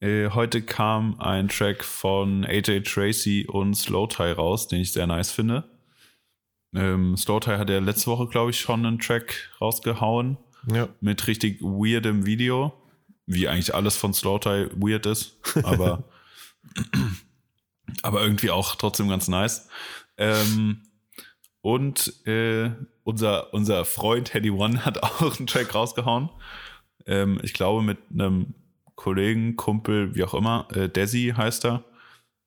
Äh, heute kam ein Track von AJ Tracy und Slow Tie raus, den ich sehr nice finde. Ähm, Slow Tie hat ja letzte Woche, glaube ich, schon einen Track rausgehauen Ja. mit richtig weirdem Video. Wie eigentlich alles von Slow Tie weird ist, aber, aber irgendwie auch trotzdem ganz nice. Ähm, und äh, unser, unser Freund Teddy One hat auch einen Track rausgehauen. Ähm, ich glaube mit einem Kollegen, Kumpel, wie auch immer, äh, Desi heißt er.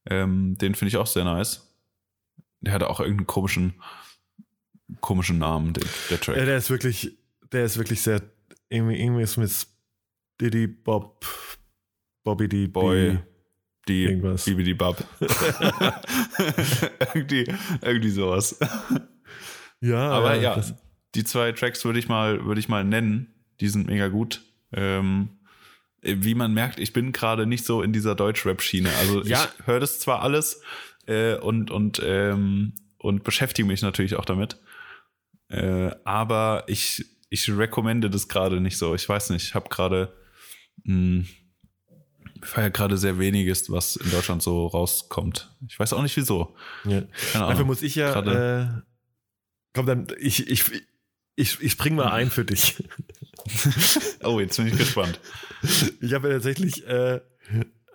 Ähm, den finde ich auch sehr nice. Der hatte auch irgendeinen komischen, komischen Namen, der, der Track. ja. Der ist wirklich, der ist wirklich sehr, irgendwie, irgendwie ist mit Diddy Bob, Bobby D. Boy, die irgendwas. Bibidi Bab. irgendwie, irgendwie sowas. Ja, Aber äh, ja, das- die zwei Tracks würde ich mal, würde ich mal nennen. Die sind mega gut. Ähm, wie man merkt, ich bin gerade nicht so in dieser Deutsch-Rap-Schiene. Also Ja. ich höre das zwar alles äh, und und ähm, und beschäftige mich natürlich auch damit, äh, aber ich ich rekommende das gerade nicht so. Ich weiß nicht, ich habe gerade ich feiere gerade sehr weniges, was in Deutschland so rauskommt. Ich weiß auch nicht wieso. ja. Keine Dafür muss ich ja, äh, komm dann, ich, ich, ich, ich spring mal ein für dich. Oh, jetzt bin ich gespannt. Ich habe ja tatsächlich äh,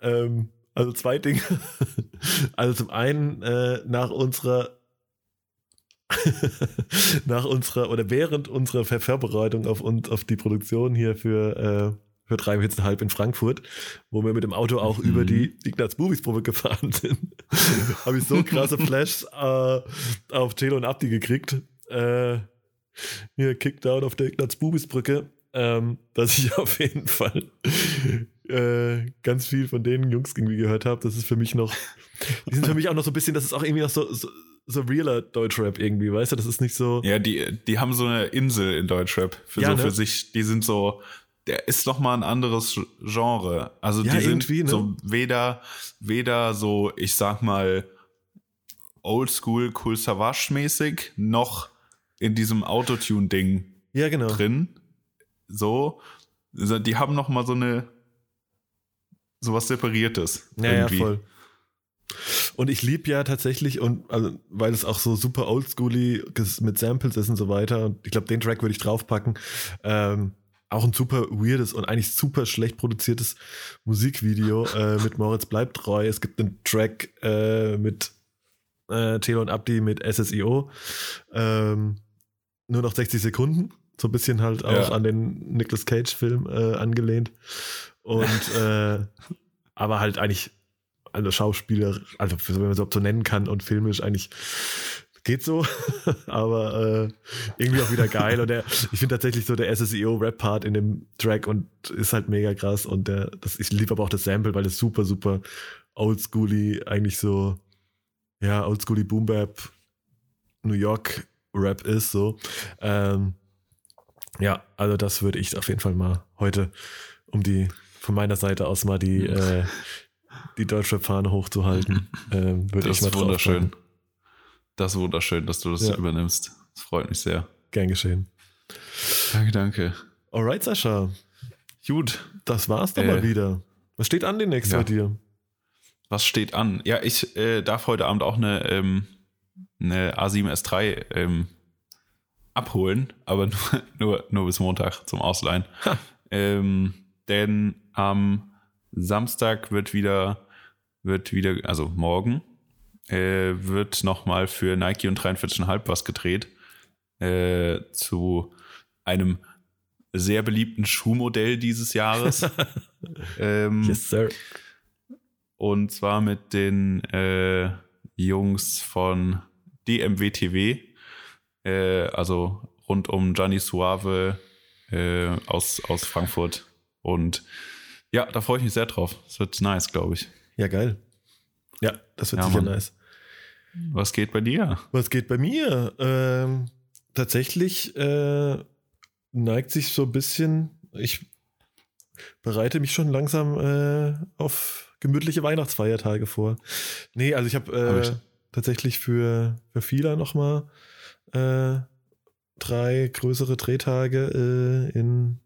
ähm, also zwei Dinge. Also zum einen äh, nach unserer nach unserer oder während unserer Vorbereitung auf uns auf die Produktion hier für äh, für halb in Frankfurt, wo wir mit dem Auto auch Mhm. über die Ignaz Bubis Probe gefahren sind, habe ich so krasse Flashs äh, auf Telo und Abdi gekriegt. Äh, hier Kickdown auf der Ignaz Bubis Brücke, ähm, dass ich auf jeden Fall äh, ganz viel von den Jungs irgendwie gehört habe. Das ist für mich noch, die sind für mich auch noch so ein bisschen, das ist auch irgendwie noch so, so, so realer Deutschrap irgendwie, weißt du? Das ist nicht so. Ja, die, die haben so eine Insel in Deutschrap für Ja, so ne? für sich. Die sind so, der ist noch mal ein anderes Genre. Also Ja, die sind ne? so weder, weder so, ich sag mal, Oldschool Cool Savage mäßig, noch in diesem Autotune-Ding Ja, genau. drin. So, Also die haben noch mal so eine, sowas Separiertes. Ja, ja, irgendwie. voll. Und ich liebe ja tatsächlich, und also, weil es auch so super oldschooly mit Samples ist und so weiter, und ich glaube, den Track würde ich draufpacken. Ähm, auch ein super weirdes und eigentlich super schlecht produziertes Musikvideo äh, mit Moritz bleibt treu. Es gibt einen Track äh, mit äh, Theo und Abdi mit SSIO. Ähm, nur noch 60 Sekunden. So ein bisschen halt auch Ja. an den Nicolas Cage-Film äh, angelehnt. Und äh, aber halt eigentlich, also Schauspieler, also wenn man es überhaupt so nennen kann und filmisch eigentlich geht so, aber äh, irgendwie auch wieder geil. Und der, ich finde tatsächlich so der SSEO-Rap-Part in dem Track und ist halt mega krass. Und der, das, ich liebe aber auch das Sample, weil es super, super oldschooly, eigentlich so, ja, oldschooly Boom-Bap, New York Rap ist so. Ähm, ja, also das würde ich auf jeden Fall mal heute, um die von meiner Seite aus mal die, äh, die Deutschrap-Fahne hochzuhalten, ähm, würde Das ich mal ist wunderschön. draufpacken. Das ist wunderschön, dass du das Ja. übernimmst. Das freut mich sehr. Gern geschehen. Danke, danke. Alright, Sascha, Gut, das war's doch Äh, mal wieder. Was steht an demnächst ja. bei dir? was steht an? Ja, ich äh, darf heute Abend auch eine, ähm, eine A7S3 ähm, abholen, aber nur, nur, nur bis Montag zum Ausleihen. Ähm, denn am Samstag wird wieder, wird wieder, also morgen, äh, wird nochmal für Nike und 43,5 was gedreht. Äh, zu einem sehr beliebten Schuhmodell dieses Jahres. ähm, Yes, sir. und zwar mit den äh, Jungs von DMWTW, äh, also rund um Gianni Suave äh, aus, aus Frankfurt. Und ja, da freue ich mich sehr drauf. Es wird nice, glaube ich. Ja, geil. Ja, das wird Ja, sicher Mann. nice. Was geht bei dir? Was geht bei mir? Ähm, tatsächlich äh, neigt sich so ein bisschen, ich bereite mich schon langsam äh, auf gemütliche Weihnachtsfeiertage vor. Nee, also ich habe Hab äh, ich. tatsächlich für, für Fila nochmal äh, drei größere Drehtage äh, in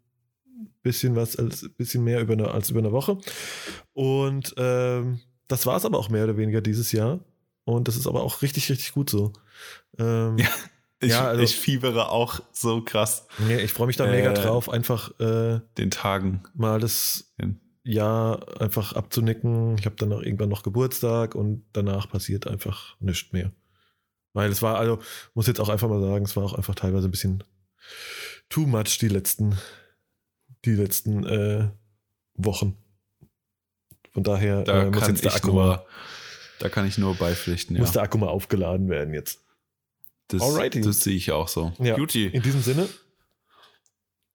bisschen was als bisschen mehr über eine, als über eine Woche. Und ähm, das war es aber auch mehr oder weniger dieses Jahr. Und das ist aber auch richtig, richtig gut so. Ähm, Ja. Ich, Ja, also- ich fiebere auch so krass nee, ich freue mich da mega Äh, drauf, einfach äh, den Tagen. mal das hin. Jahr einfach abzunicken. Ich habe dann auch irgendwann noch Geburtstag und danach passiert einfach nichts mehr. Weil es war, also, muss jetzt auch einfach mal sagen, es war auch einfach teilweise ein bisschen too much die letzten, die letzten äh, Wochen. Von daher Da äh, muss jetzt der ich Akku mal, nur, da kann ich nur beipflichten. Ja. muss der Akku mal aufgeladen werden jetzt. Das, Alrighty. das sehe ich auch so. Ja. Juti. In diesem Sinne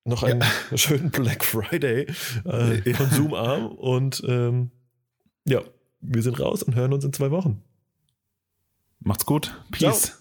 noch einen schönen Black Friday äh, Ja. Konsumarm und ähm, ja, wir sind raus und hören uns in zwei Wochen. Macht's gut. Peace. Ciao.